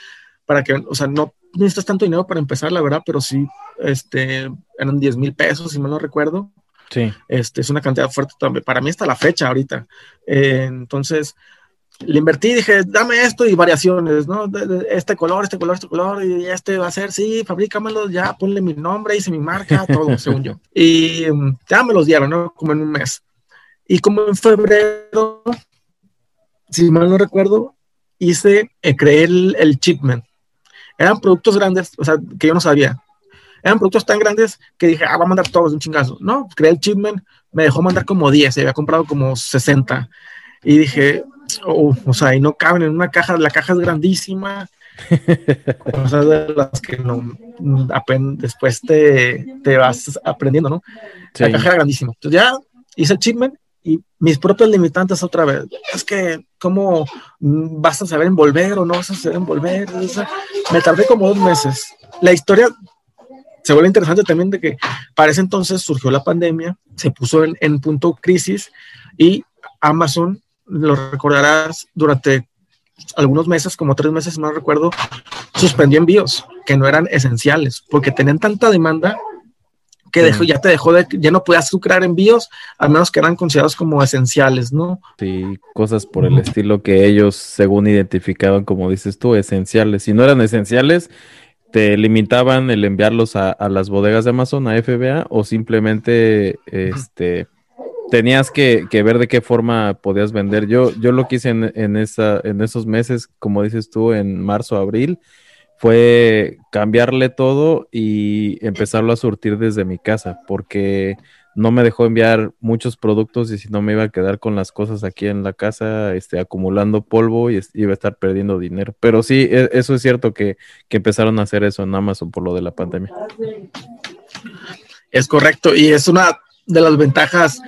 para que, o sea, no necesitas tanto dinero para empezar, la verdad, pero sí, este, eran 10 mil pesos, si mal no recuerdo, Sí. Este, es una cantidad fuerte también. Para mí hasta la fecha ahorita. Eh, entonces, le invertí, dije, dame esto y variaciones, ¿no? este color, este color, este color, y este va a ser, sí, fabrícamelo, ya, ponle mi nombre, hice mi marca, todo, según yo. Y mm, ya me los dieron, ¿no? Como en un mes. Y como en febrero, si mal no recuerdo, hice, eh, creé el, el chipment. Eran productos grandes, o sea, que yo no sabía eran productos tan grandes que dije, ah, va a mandar todos de un chingazo. No, creé el chipment, me dejó mandar como 10, había comprado como 60. Y dije, oh, o sea, y no caben en una caja, la caja es grandísima. sea, de las que no, después te, te, vas aprendiendo, ¿no? La caja era grandísima. Entonces ya hice el chipment y mis propios limitantes otra vez. Es que, ¿cómo vas a saber envolver o no vas a saber envolver? O sea, me tardé como dos meses. La historia se vuelve interesante también de que para ese entonces surgió la pandemia, se puso en, punto crisis y Amazon, lo recordarás, durante algunos meses, como tres meses, no recuerdo, suspendió envíos que no eran esenciales porque tenían tanta demanda que dejó, ya te dejó de, ya no podías crear envíos, al menos que eran considerados como esenciales, ¿no? Sí, cosas por el estilo que ellos, según identificaban, como dices tú, esenciales. Si no eran esenciales, te limitaban el enviarlos a, las bodegas de Amazon, a FBA, o simplemente este, tenías que, ver de qué forma podías vender. Yo, yo lo que hice en, esa, en esos meses, como dices tú, en marzo, abril, fue cambiarle todo y empezarlo a surtir desde mi casa, porque no me dejó enviar muchos productos y si no me iba a quedar con las cosas aquí en la casa, este, acumulando polvo y iba a estar perdiendo dinero. Pero sí, e, eso es cierto que, que empezaron a hacer eso en Amazon por lo de la pandemia. Es correcto y es una de las ventajas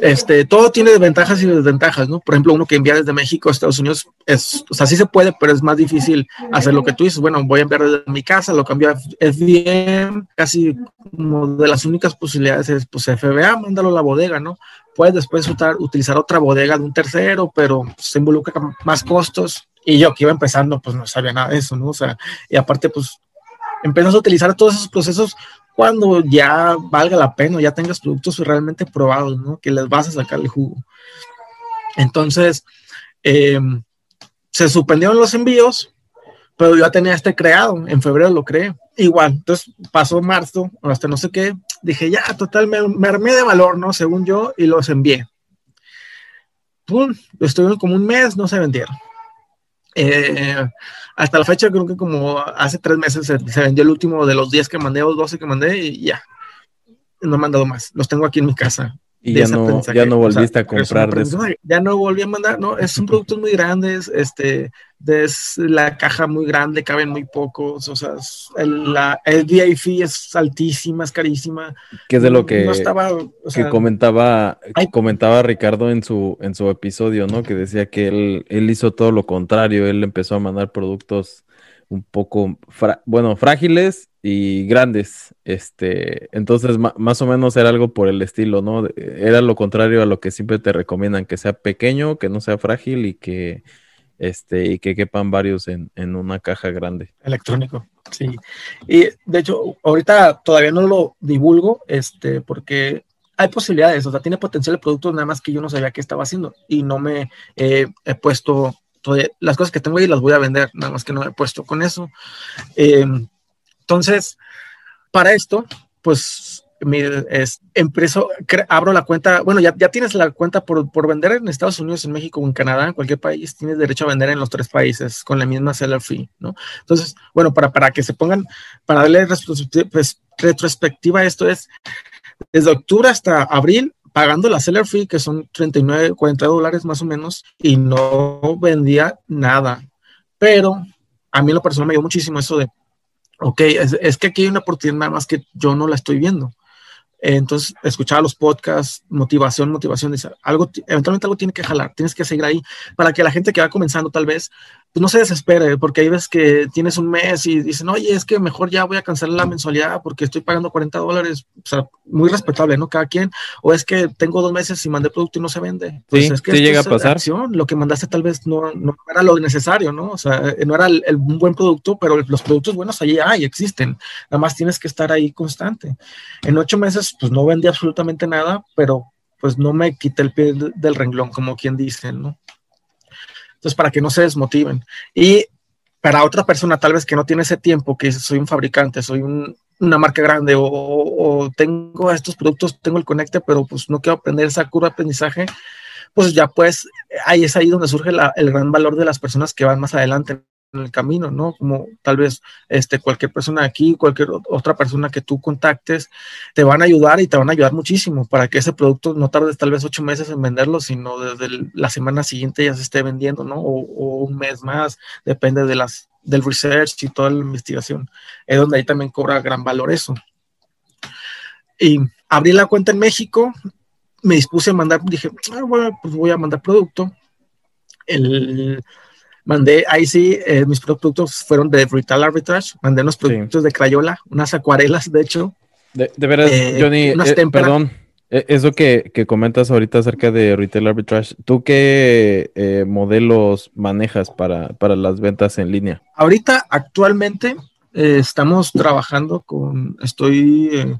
este, todo tiene ventajas y desventajas, ¿no? Por ejemplo, uno que envía desde México a Estados Unidos, es, o sea, sí se puede, pero es más difícil hacer lo que tú dices. Bueno, voy a enviar desde mi casa, lo cambio a FBM, casi como de las únicas posibilidades es, pues, FBA, mándalo a la bodega, ¿no? Puedes después utilizar otra bodega de un tercero, pero se involucra más costos. Y yo que iba empezando, pues no sabía nada de eso, ¿no? O sea, y aparte, pues, empiezas a utilizar todos esos procesos cuando ya valga la pena, ya tengas productos realmente probados, ¿no? Que les vas a sacar el jugo. Entonces, eh, se suspendieron los envíos, pero yo ya tenía este creado, en febrero lo creé. Igual, entonces pasó marzo, hasta no sé qué, dije, ya, total, me, me armé de valor, ¿no? Según yo, y los envié. Pum, estuvieron como un mes, no se vendieron. Eh, hasta la fecha, creo que como hace tres meses se, vendió el último de los 10 que mandé o 12 que mandé y ya. No he mandado más. Los tengo aquí en mi casa. Y ya no, ya no volviste a comprar de eso. Ya no volví a mandar, no, es un productos muy grandes, este, es la caja muy grande, caben muy pocos, o sea, el, la fee es altísima, es carísima. Que es de lo que, que comentaba, comentaba Ricardo en su, en su episodio, ¿no? Que decía que él, él hizo todo lo contrario, él empezó a mandar productos un poco, bueno, frágiles y grandes. Este, entonces, más o menos era algo por el estilo, ¿no? Era lo contrario a lo que siempre te recomiendan, que sea pequeño, que no sea frágil y que, este, y que quepan varios en, en una caja grande. Electrónico, sí. Y de hecho, ahorita todavía no lo divulgo, este, porque hay posibilidades, o sea, tiene potencial el producto, nada más que yo no sabía qué estaba haciendo y no me he puesto las cosas que tengo ahí las voy a vender, nada más que no me he puesto con eso. Em, entonces, para esto, pues mi es, empiezo, abro la cuenta, bueno, ya, ya tienes la cuenta por, por, vender en Estados Unidos, en México en Canadá, en cualquier país, tienes derecho a vender en los tres países con la misma seller fee, ¿no? Entonces, bueno, para, para que se pongan, para darle pues, retrospectiva esto es, desde octubre hasta abril, pagando la seller fee, que son 39, 40 dólares más o menos, y no vendía nada. Pero a mí lo personal me dio muchísimo eso de, ok, es, que aquí hay una oportunidad más que yo no la estoy viendo. Entonces, escuchaba los podcasts, motivación, motivación, algo, eventualmente algo tiene que jalar, tienes que seguir ahí para que la gente que va comenzando tal vez pues no se desespere, porque hay veces que tienes un mes y dicen, oye, es que mejor ya voy a cancelar la mensualidad porque estoy pagando 40 dólares, o sea, muy respetable, ¿no? Cada quien, o es que tengo dos meses y mandé producto y no se vende. Pues sí, es que llega a pasar. lo que mandaste tal vez no, no, era lo necesario, ¿no? O sea, no era el, un buen producto, pero los productos buenos allí hay, existen. Nada más tienes que estar ahí constante. En ocho meses, pues no vendí absolutamente nada, pero pues no me quité el pie del renglón, como quien dice, ¿no? Entonces, para que no se desmotiven. Y para otra persona, tal vez que no tiene ese tiempo, que soy un fabricante, soy una marca grande o, tengo estos productos, tengo el conecte, pero pues no quiero aprender esa curva de aprendizaje, pues ya pues ahí es ahí donde surge el gran valor de las personas que van más adelante en el camino, ¿no? Como tal vez este, cualquier persona aquí, cualquier otra persona que tú contactes, te van a ayudar y te van a ayudar muchísimo para que ese producto no tardes tal vez ocho meses en venderlo, sino desde la semana siguiente ya se esté vendiendo, ¿no? O, un mes más, depende de las, del research y toda la investigación. Es donde ahí también cobra gran valor eso. Y abrí la cuenta en México, me dispuse a mandar, dije, ah, bueno, pues voy a mandar producto. El, mandé, ahí sí, eh, mis productos fueron de Retail Arbitrage, mandé unos productos de Crayola, unas acuarelas, de hecho. De, veras, eh, Johnny, eh, perdón, eso que, que, comentas ahorita acerca de Retail Arbitrage, ¿tú qué modelos manejas para, para, las ventas en línea? Ahorita, actualmente, estamos trabajando con, estoy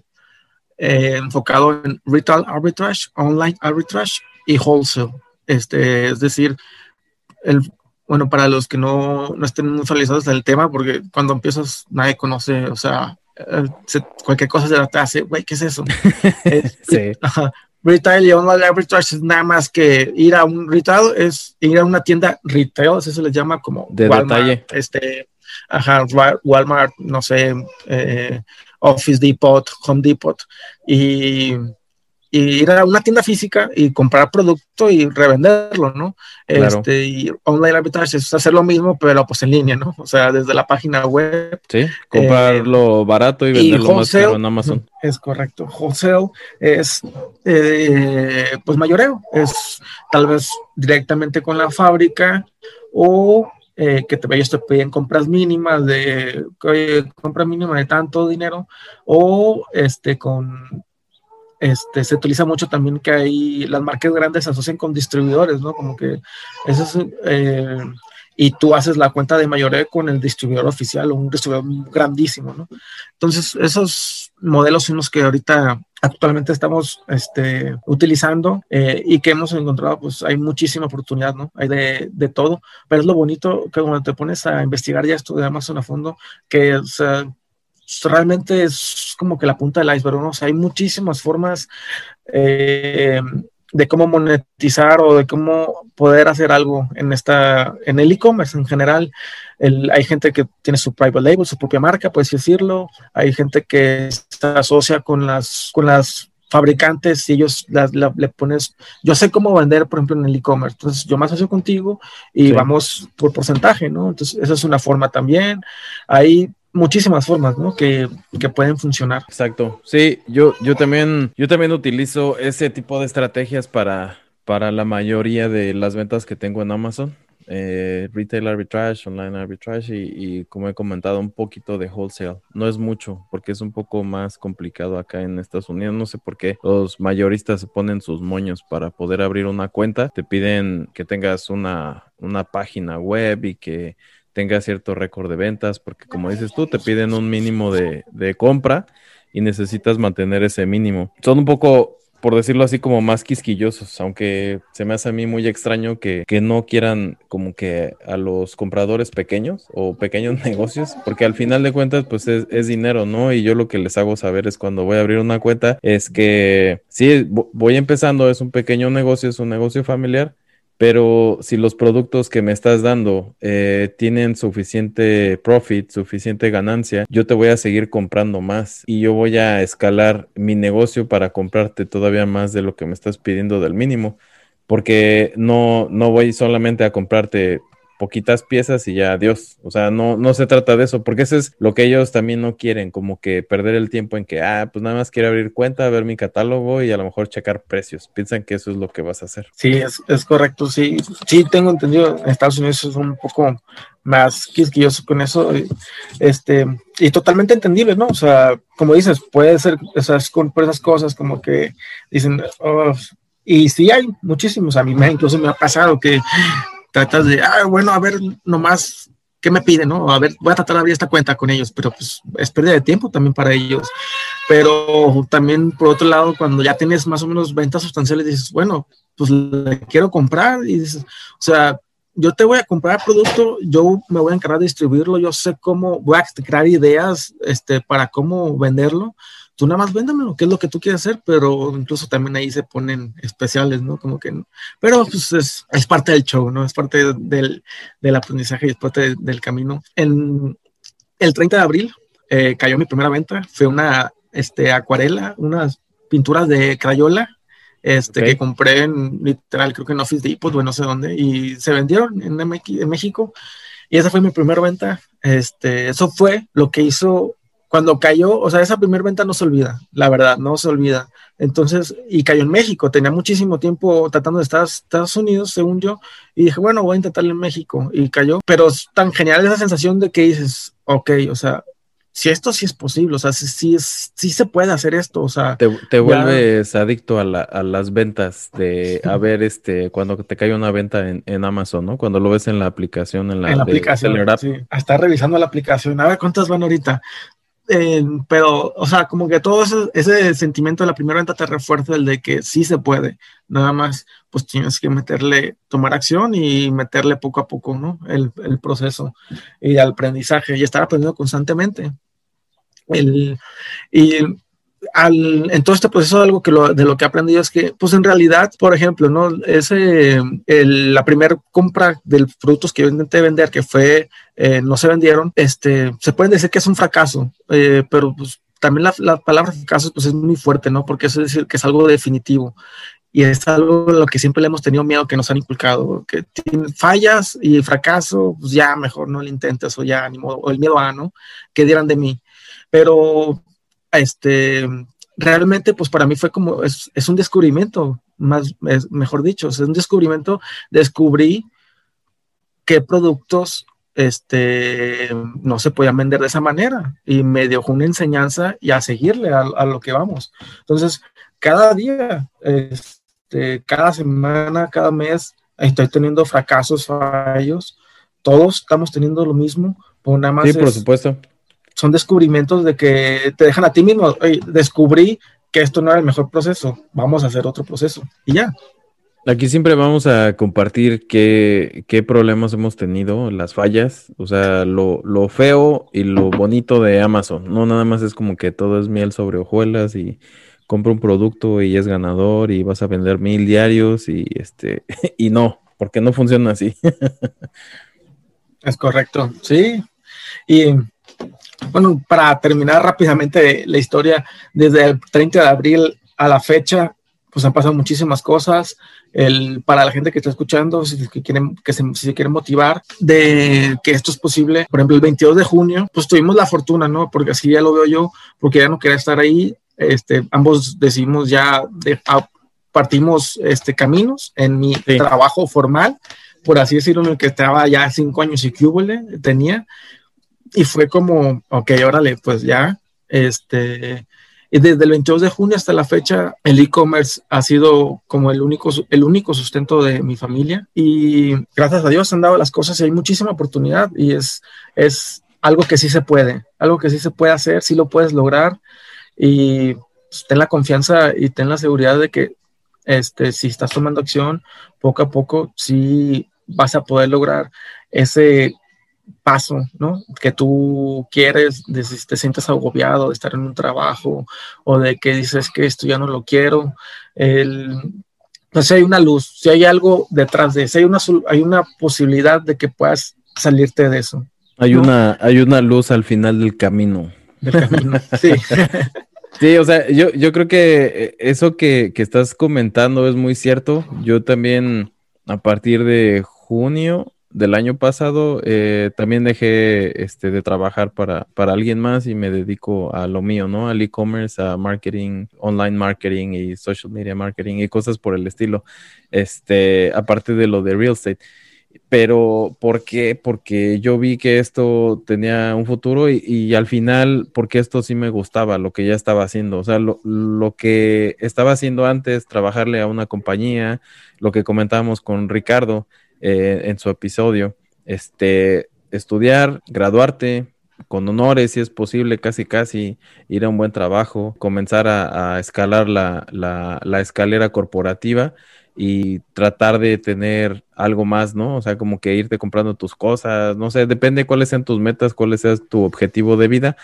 enfocado en Retail Arbitrage, Online Arbitrage y Wholesale. Este, es decir, el, bueno, para los que no, no estén muy familiarizados del tema, porque cuando empiezas nadie conoce, o sea, eh, cualquier cosa se te hace, güey, ¿qué es eso? sí. Retail y online arbitrage es nada más que ir a un retail, es ir a una tienda retail, eso se les llama como de Walmart, este, ajá, Walmart, no sé, eh, Office Depot, Home Depot, y y ir a una tienda física y comprar producto y revenderlo, ¿no? Este, y online arbitrage es hacer lo mismo, pero pues en línea, ¿no? O sea, desde la página web. Sí, comprarlo eh, barato y venderlo más caro en Amazon. Es correcto. Wholesale es, eh, pues mayoreo, es tal vez directamente con la fábrica o eh, que te ellos te piden compras mínimas de compra mínima de tanto dinero o este con este, se utiliza mucho también que hay las marcas grandes se asocian con distribuidores, ¿no? Como que eso es, eh, y tú haces la cuenta de mayoreo con el distribuidor oficial o un distribuidor grandísimo, ¿no? Entonces, esos modelos son los que ahorita actualmente estamos este, utilizando eh, y que hemos encontrado, pues hay muchísima oportunidad, ¿no? Hay de, de, todo, pero es lo bonito que cuando te pones a investigar ya esto de Amazon a fondo, que o sea, realmente es como que la punta del iceberg, ¿no? O sea, hay muchísimas formas eh, de cómo monetizar o de cómo poder hacer algo en esta, en el e-commerce en general. hay gente que tiene su private label, su propia marca, puedes decirlo. Hay gente que se asocia con las, con las fabricantes y ellos le pones, yo sé cómo vender, por ejemplo, en el e-commerce, entonces yo me asocio contigo y vamos por porcentaje, ¿no? Entonces, esa es una forma también. Hay muchísimas formas, ¿no? Que, que, pueden funcionar. Exacto. Sí, yo, yo también, yo también utilizo ese tipo de estrategias para, para la mayoría de las ventas que tengo en Amazon. Eh, retail arbitrage, online arbitrage y, como he comentado un poquito de wholesale. No es mucho porque es un poco más complicado acá en Estados Unidos. No sé por qué los mayoristas se ponen sus moños para poder abrir una cuenta. Te piden que tengas una, una página web y que tenga cierto récord de ventas, porque como dices tú, te piden un mínimo de, compra y necesitas mantener ese mínimo. Son un poco por decirlo así, como más quisquillosos, aunque se me hace a mí muy extraño que, que no quieran como que a los compradores pequeños o pequeños negocios, porque al final de cuentas, pues es, es dinero, ¿no? Y yo lo que les hago saber es cuando voy a abrir una cuenta, es que sí, voy empezando, es un pequeño negocio, es un negocio familiar, pero si los productos que me estás dando eh, tienen suficiente profit, suficiente ganancia, yo te voy a seguir comprando más y yo voy a escalar mi negocio para comprarte todavía más de lo que me estás pidiendo del mínimo, porque no, no voy solamente a comprarte poquitas piezas y ya adiós. O sea, no, no se trata de eso, porque eso es lo que ellos también no quieren, como que perder el tiempo en que, ah, pues nada más quiero abrir cuenta, ver mi catálogo y a lo mejor checar precios. Piensan que eso es lo que vas a hacer. Sí, es, es correcto, sí. Sí, tengo entendido, en Estados Unidos es un poco más quisquilloso con eso, este, y totalmente entendible, ¿no? O sea, como dices, puede ser, o sea, es con por esas cosas como que dicen, oh, y sí hay muchísimos, a mí me, incluso me ha pasado que tratas de, ah, bueno, a ver nomás qué me piden, ¿no? A ver, voy a tratar de abrir esta cuenta con ellos, pero pues es pérdida de tiempo también para ellos. Pero también, por otro lado, cuando ya tienes más o menos ventas sustanciales, dices, bueno, pues le quiero comprar y dices, o sea, yo te voy a comprar producto, yo me voy a encargar de distribuirlo, yo sé cómo, voy a crear ideas este, para cómo venderlo tú nada más véndamelo, qué es lo que tú quieres hacer, pero incluso también ahí se ponen especiales, ¿no? Como que, pero pues es, es parte del show, ¿no? Es parte del, del aprendizaje y es parte del camino. En el 30 de abril eh, cayó mi primera venta, fue una este, acuarela, unas pinturas de Crayola, este, que compré en, literal, creo que en Office Depot, bueno, no sé dónde, y se vendieron en, en México. Y esa fue mi primera venta. Este, eso fue lo que hizo cuando cayó, o sea, esa primera venta no se olvida, la verdad, no se olvida. Entonces, y cayó en México, tenía muchísimo tiempo tratando de estar en Estados Unidos, según yo, y dije, bueno, voy a intentarlo en México, y cayó. Pero es tan genial esa sensación de que dices, ok, o sea, si esto sí es posible, o sea, si, sí se puede hacer esto, o sea. Te, vuelves adicto a, las ventas, de a ver, este, cuando te cae una venta en, Amazon, ¿no? Cuando lo ves en la aplicación, en la, en la aplicación, sí. Está revisando la aplicación, a ver cuántas van ahorita. Eh, pero, o sea, como que todo ese, sentimiento de la primera venta te refuerza el de que sí se puede, nada más, pues tienes que meterle, tomar acción y meterle poco a poco, ¿no? El, el proceso y el aprendizaje y estar aprendiendo constantemente. El, y al, en todo este proceso algo que de lo que he aprendido es que, pues en realidad, por ejemplo, ¿no? Ese, la primera compra de productos que yo intenté vender, que fue, eh, no se vendieron, este, se pueden decir que es un fracaso, eh, pero pues también la, la, palabra fracaso pues es muy fuerte, ¿no? Porque eso es decir que es algo definitivo. Y es algo a lo que siempre le hemos tenido miedo que nos han inculcado, que fallas y fracaso, pues ya mejor no lo intentes o ya, ni modo, o el miedo a, ¿no? Que dieran de mí. Pero este, realmente, pues para mí fue como, es, un descubrimiento, más, mejor dicho, es un descubrimiento, descubrí qué productos este, no se podían vender de esa manera y me dio una enseñanza y a seguirle a, lo que vamos. Entonces, cada día, este, cada semana, cada mes, estoy teniendo fracasos, fallos, todos estamos teniendo lo mismo, pues nada más. Sí, por supuesto son descubrimientos de que te dejan a ti mismo, descubrí que esto no era el mejor proceso, vamos a hacer otro proceso y ya. Aquí siempre vamos a compartir qué, qué problemas hemos tenido, las fallas, o sea, lo, lo, feo y lo bonito de Amazon. No nada más es como que todo es miel sobre hojuelas y compra un producto y es ganador y vas a vender mil diarios y este y no, porque no funciona así. es correcto, sí. Y bueno, para terminar rápidamente la historia, desde el 30 de abril a la fecha, pues han pasado muchísimas cosas. El, para la gente que está escuchando, si, quieren, que se, si quieren motivar de que esto es posible, por ejemplo, el 22 de junio, pues tuvimos la fortuna, ¿no? Porque así ya lo veo yo, porque ya no quería estar ahí. Este, ambos decidimos ya, de, partimos este, caminos en mi trabajo formal, por así decirlo, en el que estaba ya cinco años y que tenía y fue como, ok, órale, pues ya, este, y desde el 22 de junio hasta la fecha, el e-commerce ha sido como el único, el único sustento de mi familia. Y gracias a Dios han dado las cosas y hay muchísima oportunidad y es, es algo que sí se puede, algo que sí se puede hacer, sí lo puedes lograr. Y pues, ten la confianza y ten la seguridad de que este, si estás tomando acción, poco a poco sí vas a poder lograr ese paso, ¿no? Que tú quieres, de si te sientes agobiado de estar en un trabajo o de que dices que esto ya no lo quiero. El, pues si hay una luz, si hay algo detrás de eso, hay una, hay una posibilidad de que puedas salirte de eso. Hay, una, hay una luz al final del camino. Del camino, sí. Sí, o sea, yo, yo creo que eh, eso que, que, estás comentando es muy cierto. Yo también, a partir de junio del año pasado, eh, también dejé este, de trabajar para, para alguien más y me dedico a lo mío, ¿no? Al e-commerce, a marketing, online marketing y social media marketing y cosas por el estilo. Este, aparte de lo de real estate pero ¿por qué? Porque yo vi que esto tenía un futuro y, al final, porque esto sí me gustaba, lo que ya estaba haciendo. O sea, lo, que estaba haciendo antes, trabajarle a una compañía, lo que comentábamos con Ricardo eh, en su episodio, este, estudiar, graduarte con honores, si es posible, casi casi, ir a un buen trabajo, comenzar a, escalar la, la escalera corporativa y tratar de tener algo más, ¿no? O sea, como que irte comprando tus cosas, no sé, depende cuáles sean tus metas, cuál sea tu objetivo de vida,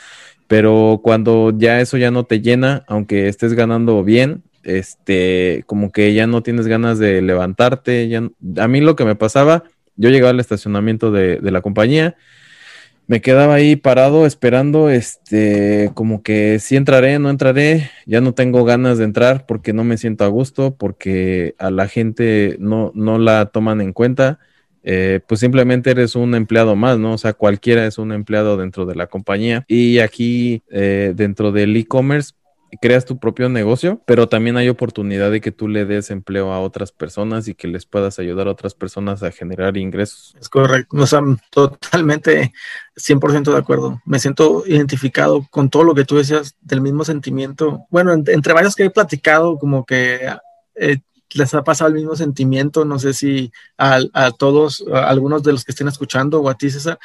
pero cuando ya eso ya no te llena, aunque estés ganando bien, este, como que ya no tienes ganas de levantarte, ya, a mí lo que me pasaba, yo llegaba al estacionamiento de, de la compañía, me quedaba ahí parado esperando, este, como que si entraré, no entraré, ya no tengo ganas de entrar porque no me siento a gusto, porque a la gente no, no la toman en cuenta, eh, pues simplemente eres un empleado más, ¿no? O sea, cualquiera es un empleado dentro de la compañía y aquí eh, dentro del e-commerce, creas tu propio negocio, pero también hay oportunidad de que tú le des empleo a otras personas y que les puedas ayudar a otras personas a generar ingresos. Es correcto, o sea, totalmente 100% de acuerdo. Me siento identificado con todo lo que tú decías del mismo sentimiento. Bueno, entre varios que he platicado, como que eh, les ha pasado el mismo sentimiento, no sé si a, a todos, a algunos de los que estén escuchando o a ti, César,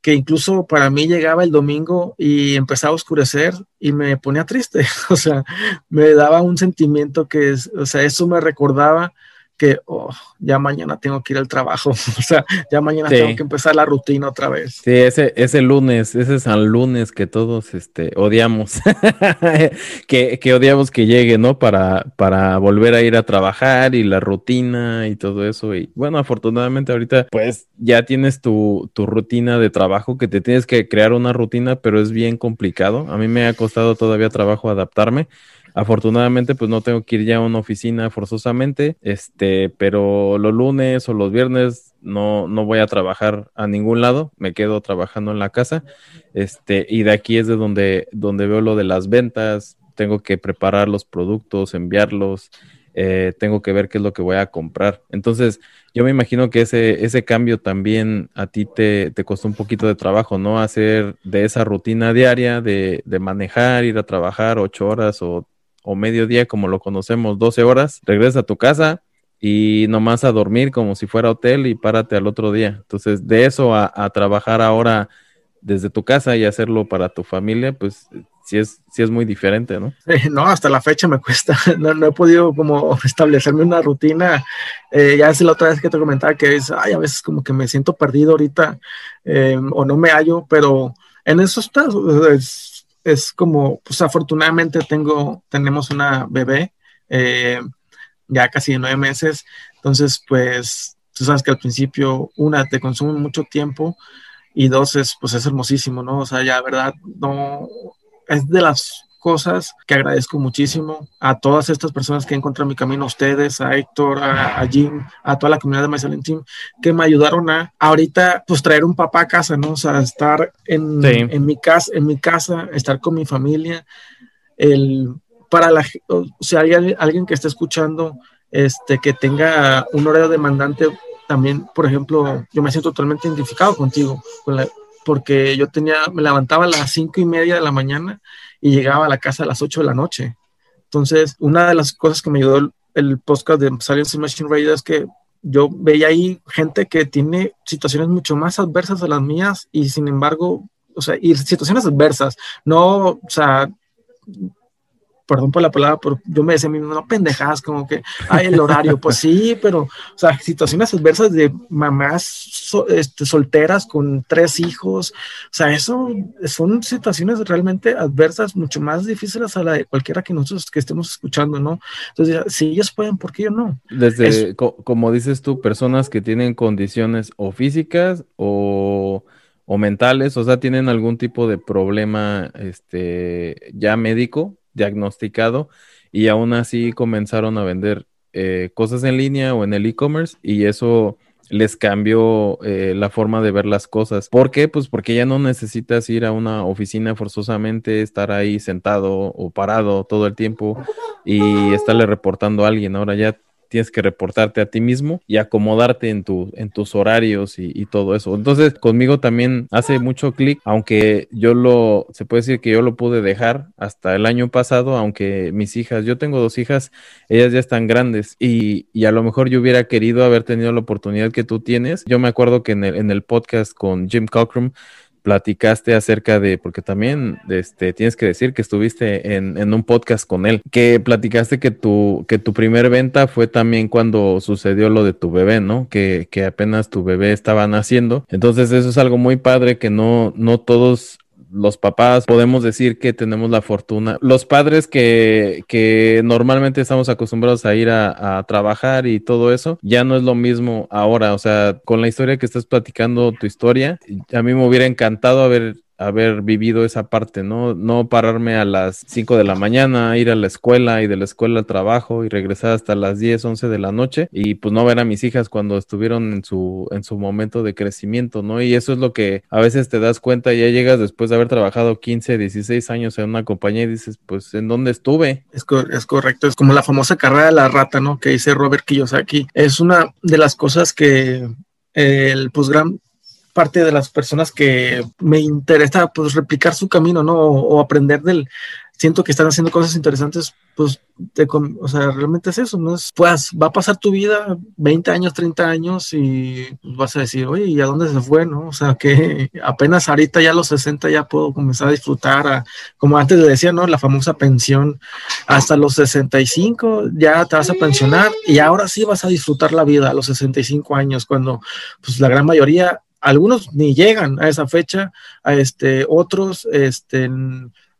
que incluso para mí llegaba el domingo y empezaba a oscurecer y me ponía triste, o sea, me daba un sentimiento que, o sea, eso me recordaba que oh, ya mañana tengo que ir al trabajo, o sea, ya mañana tengo que empezar la rutina otra vez. Sí, ese, ese lunes, ese es el lunes que todos este, odiamos, que, que, odiamos que llegue, ¿no? Para, para volver a ir a trabajar y la rutina y todo eso. Y bueno, afortunadamente ahorita pues ya tienes tu, tu rutina de trabajo, que te tienes que crear una rutina, pero es bien complicado. A mí me ha costado todavía trabajo adaptarme Afortunadamente, pues no tengo que ir ya a una oficina forzosamente, este, pero los lunes o los viernes no, no voy a trabajar a ningún lado, me quedo trabajando en la casa, este, y de aquí es de donde, donde veo lo de las ventas, tengo que preparar los productos, enviarlos, eh, tengo que ver qué es lo que voy a comprar. Entonces, yo me imagino que ese, ese cambio también a ti te, te costó un poquito de trabajo, ¿no? Hacer de esa rutina diaria de, de manejar, ir a trabajar ocho horas o o mediodía como lo conocemos, 12 horas, regresa a tu casa y nomás a dormir como si fuera hotel y párate al otro día. Entonces, de eso a, trabajar ahora desde tu casa y hacerlo para tu familia, pues sí es, sí es muy diferente, ¿no? no, hasta la fecha me cuesta. No, he podido como establecerme una rutina. Eh, ya es la otra vez que te comentaba que es, ay, a veces como que me siento perdido ahorita eh, o no me hallo, pero en eso está, es, es como, pues afortunadamente tengo, tenemos una bebé, eh, ya casi de nueve meses, entonces pues tú sabes que al principio, una, te consume mucho tiempo y dos, es, pues es hermosísimo, ¿no? O sea, ya, ¿verdad? No, es de las cosas que agradezco muchísimo a todas estas personas que encontrado mi camino, a ustedes, a Héctor, a, Jim, a toda la comunidad de My Team, que me ayudaron a ahorita pues traer un papá a casa, ¿no? O sea, estar en, en mi casa, en mi casa, estar con mi familia, el para la o sea, hay alguien que esté escuchando este que tenga un horario demandante también, por ejemplo, yo me siento totalmente identificado contigo, porque yo tenía, me levantaba a las cinco y media de la mañana y llegaba a la casa a las 8 de la noche. Entonces, una de las cosas que me ayudó el, podcast de Silence Machine Radio es que yo veía ahí gente que tiene situaciones mucho más adversas a las mías y sin embargo, o sea, y situaciones adversas, no, o sea, perdón por la palabra, pero yo me decía a mí, no pendejadas, como que, ay, el horario, pues sí, pero, o sea, situaciones adversas de mamás este, solteras con tres hijos, o sea, eso son situaciones realmente adversas, mucho más difíciles a la de cualquiera que nosotros que estemos escuchando, ¿no? Entonces, si ellos pueden, ¿por qué yo no? Desde, como dices tú, personas que tienen condiciones o físicas o o mentales, o sea, tienen algún tipo de problema este, ya médico, diagnosticado, y aún así comenzaron a vender eh, cosas en línea o en el e-commerce, y eso les cambió eh, la forma de ver las cosas. ¿Por qué? Pues porque ya no necesitas ir a una oficina forzosamente, estar ahí sentado o parado todo el tiempo y estarle reportando a alguien. Ahora ya tienes que reportarte a ti mismo y acomodarte en, tu, en tus horarios y, todo eso. Entonces, conmigo también hace mucho clic, aunque yo lo, se puede decir que yo lo pude dejar hasta el año pasado, aunque mis hijas, yo tengo dos hijas, ellas ya están grandes y, y a lo mejor yo hubiera querido haber tenido la oportunidad que tú tienes. Yo me acuerdo que en el, en el podcast con Jim Cockrum, platicaste acerca de, porque también este, tienes que decir que estuviste en, en, un podcast con él, que platicaste que tu, que tu primer venta fue también cuando sucedió lo de tu bebé, ¿no? Que, que apenas tu bebé estaba naciendo. Entonces eso es algo muy padre que no, no todos los papás podemos decir que tenemos la fortuna. Los padres que, que normalmente estamos acostumbrados a ir a, a, trabajar y todo eso, ya no es lo mismo ahora. O sea, con la historia que estás platicando, tu historia, a mí me hubiera encantado haber haber vivido esa parte, ¿no? No pararme a las 5 de la mañana, ir a la escuela y de la escuela al trabajo y regresar hasta las 10, 11 de la noche y pues no ver a mis hijas cuando estuvieron en su, en su momento de crecimiento, ¿no? Y eso es lo que a veces te das cuenta, ya llegas después de haber trabajado 15, 16 años en una compañía y dices, pues, ¿en dónde estuve? Es, es correcto, es como la famosa carrera de la rata, ¿no? Que dice Robert Kiyosaki. Es una de las cosas que el postgram parte de las personas que me interesa pues replicar su camino, ¿no? O, aprender del, siento que están haciendo cosas interesantes, pues, o sea, realmente es eso, ¿no? Es, pues va a pasar tu vida 20 años, 30 años y vas a decir, oye, ¿y a dónde se fue, no? O sea, que apenas ahorita ya a los 60 ya puedo comenzar a disfrutar, como antes le decía, ¿no? La famosa pensión, hasta los 65 ya te vas a pensionar y ahora sí vas a disfrutar la vida a los 65 años, cuando, pues, la gran mayoría algunos ni llegan a esa fecha, a este, otros este,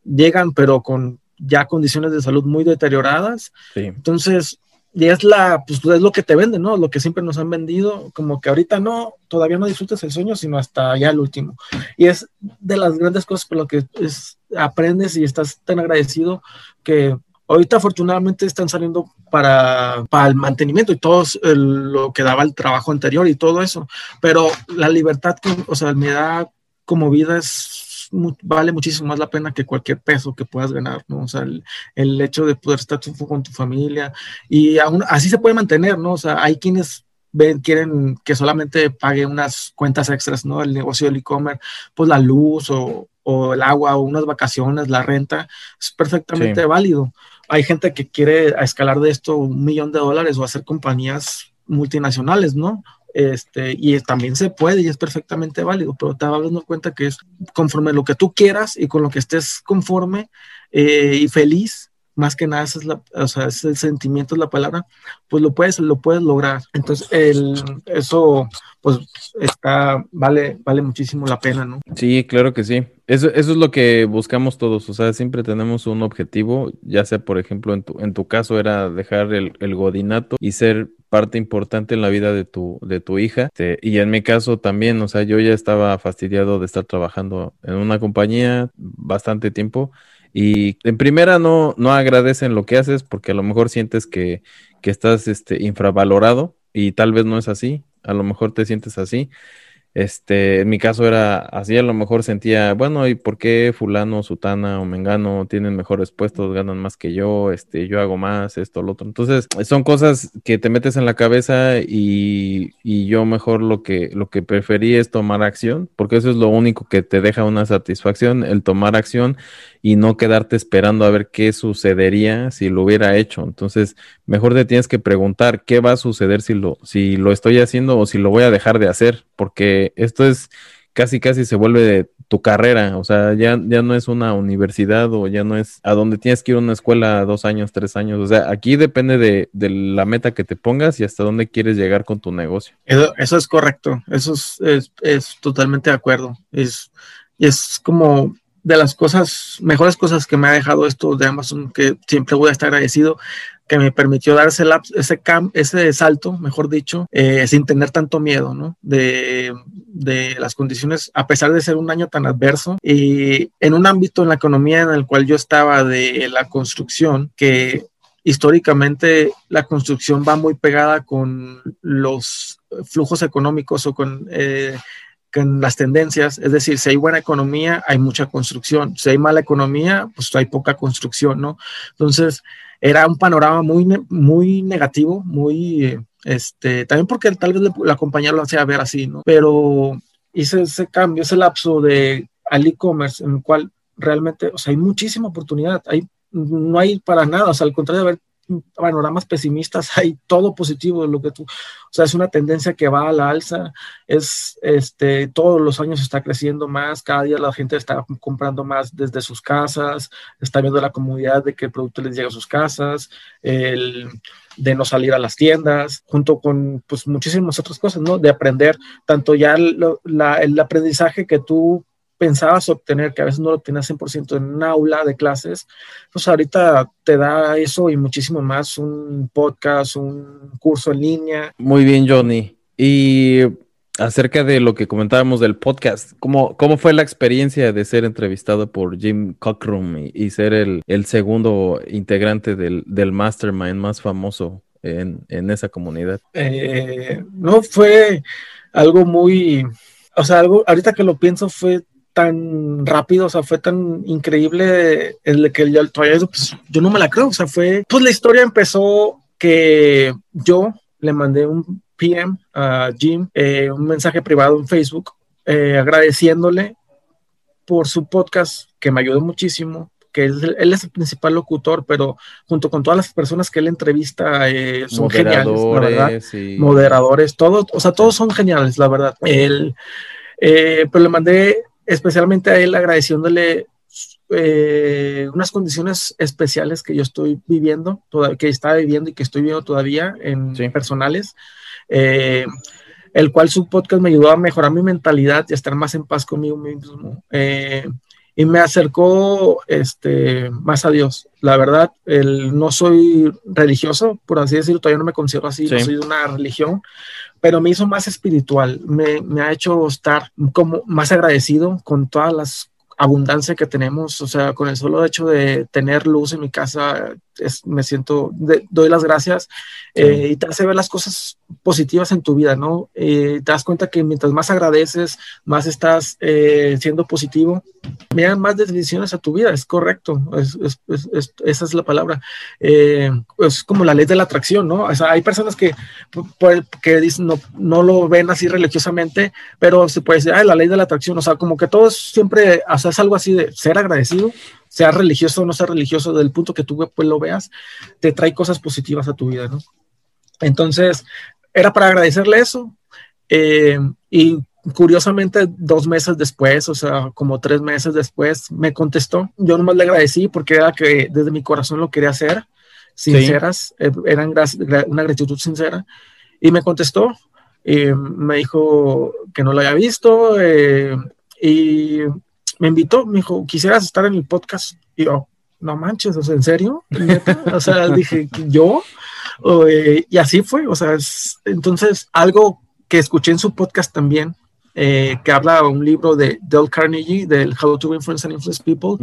llegan pero con ya condiciones de salud muy deterioradas. Entonces, y es la, pues es lo que te venden, ¿no? Lo que siempre nos han vendido, como que ahorita no, todavía no disfrutas el sueño, sino hasta ya el último. Y es de las grandes cosas por lo que es, aprendes y estás tan agradecido que ahorita afortunadamente están saliendo para, para el mantenimiento y todo lo que daba el trabajo anterior y todo eso. Pero la libertad, que, o sea, me da como vida es, vale muchísimo más la pena que cualquier peso que puedas ganar, ¿no? O sea, el, hecho de poder estar con tu familia y aún así se puede mantener, ¿no? O sea, hay quienes ven, quieren que solamente pague unas cuentas extras, ¿no? El negocio del e-commerce, pues la luz o, o, el agua o unas vacaciones, la renta, es perfectamente válido hay gente que quiere escalar de esto un millón de dólares o hacer compañías multinacionales, ¿no? Este, y también se puede y es perfectamente válido, pero te vas dando cuenta que es conforme lo que tú quieras y con lo que estés conforme eh, y feliz, más que nada, es la, o sea, es el sentimiento, es la palabra, pues lo puedes, lo puedes lograr. Entonces, el, eso, pues, está, vale, vale muchísimo la pena, ¿no? Sí, claro que sí. Eso, eso es lo que buscamos todos, o sea, siempre tenemos un objetivo, ya sea, por ejemplo, en tu, en tu caso era dejar el, el godinato y ser parte importante en la vida de tu, de tu hija. Este, y en mi caso también, o sea, yo ya estaba fastidiado de estar trabajando en una compañía bastante tiempo y en primera no, no agradecen lo que haces porque a lo mejor sientes que, que estás este, infravalorado y tal vez no es así, a lo mejor te sientes así. Este, en mi caso era así, a lo mejor sentía, bueno, ¿y por qué fulano, sutana o mengano tienen mejores puestos, ganan más que yo, este, yo hago más, esto, lo otro? Entonces, son cosas que te metes en la cabeza y, y yo mejor lo que, lo que preferí es tomar acción, porque eso es lo único que te deja una satisfacción, el tomar acción y no quedarte esperando a ver qué sucedería si lo hubiera hecho. Entonces, mejor te tienes que preguntar qué va a suceder si lo, si lo estoy haciendo o si lo voy a dejar de hacer, porque esto es casi casi se vuelve tu carrera, o sea, ya, ya no es una universidad o ya no es a donde tienes que ir a una escuela dos años, tres años, o sea, aquí depende de, de la meta que te pongas y hasta dónde quieres llegar con tu negocio. Eso, eso es correcto, eso es, es, es totalmente de acuerdo, es, es como de las cosas, mejores cosas que me ha dejado esto de Amazon, que siempre voy a estar agradecido, que me permitió dar ese, ese, cam, ese salto, mejor dicho, eh, sin tener tanto miedo, ¿no? De, de, las condiciones, a pesar de ser un año tan adverso, y en un ámbito en la economía en el cual yo estaba de la construcción, que históricamente la construcción va muy pegada con los flujos económicos o con... Eh, las tendencias, es decir, si hay buena economía, hay mucha construcción, si hay mala economía, pues hay poca construcción, ¿no? Entonces, era un panorama muy, muy negativo, muy, este, también porque tal vez la compañía lo hacía ver así, ¿no? Pero hice ese cambio, ese lapso de al e-commerce en el cual realmente, o sea, hay muchísima oportunidad, hay, no hay para nada, o sea, al contrario de haber panoramas pesimistas, hay todo positivo de lo que tú, o sea, es una tendencia que va a la alza, es, este, todos los años está creciendo más, cada día la gente está comprando más desde sus casas, está viendo la comodidad de que el producto les llega a sus casas, el de no salir a las tiendas, junto con pues muchísimas otras cosas, ¿no? De aprender tanto ya la, el aprendizaje que tú pensabas obtener, que a veces no lo obtenías 100% en un aula de clases, pues ahorita te da eso y muchísimo más, un podcast, un curso en línea. Muy bien, Johnny. Y acerca de lo que comentábamos del podcast, ¿cómo, cómo fue la experiencia de ser entrevistado por Jim Cockrum y, ser el, el, segundo integrante del, del mastermind más famoso en, en esa comunidad? Eh, no, fue algo muy, o sea, algo, ahorita que lo pienso fue tan rápido, o sea, fue tan increíble el que yo todavía, pues, yo no me la creo, o sea, fue, pues la historia empezó que yo le mandé un PM a Jim, eh, un mensaje privado en Facebook, eh, agradeciéndole por su podcast, que me ayudó muchísimo, que él, es el principal locutor, pero junto con todas las personas que él entrevista eh, son geniales, la verdad. Moderadores, todos, o sea, todos son geniales, la verdad. Él, pero le mandé especialmente a él agradeciéndole eh, unas condiciones especiales que yo estoy viviendo, que estaba viviendo y que estoy viviendo todavía en personales, eh, el cual su podcast me ayudó a mejorar mi mentalidad y a estar más en paz conmigo mismo. Eh, y me acercó este, más a Dios. La verdad, el, no soy religioso, por así decirlo, todavía no me considero así, no soy de una religión, pero me hizo más espiritual, me, ha hecho estar como más agradecido con todas las abundancia que tenemos, o sea, con el solo hecho de tener luz en mi casa, es, me siento, doy las gracias eh, y te hace ver las cosas positivas en tu vida, ¿no? Eh, te das cuenta que mientras más agradeces, más estás eh, siendo positivo, dan más decisiones a tu vida, es correcto, es, es, esa es la palabra. es como la ley de la atracción, ¿no? O sea, hay personas que, que dicen, no, no lo ven así religiosamente, pero se puede decir, ah, la ley de la atracción, o sea, como que todo es siempre, o sea, es algo así de ser agradecido sea religioso o no sea religioso, del punto que tú pues, lo veas, te trae cosas positivas a tu vida, ¿no? Entonces, era para agradecerle eso. Eh, y curiosamente, dos meses después, o sea, como tres meses después, me contestó. Yo nomás le agradecí porque era que desde mi corazón lo quería hacer, sinceras, eh, eran una gratitud sincera. Y me contestó, y me dijo que no lo había visto eh, y me invitó, me dijo, ¿quisieras estar en el podcast? Y yo, no manches, o sea, ¿en serio? O sea, dije, ¿yo? Eh, y así fue, o sea, entonces algo que escuché en su podcast también, eh, que habla un libro de Dale Carnegie, del How to Influence and Influence People,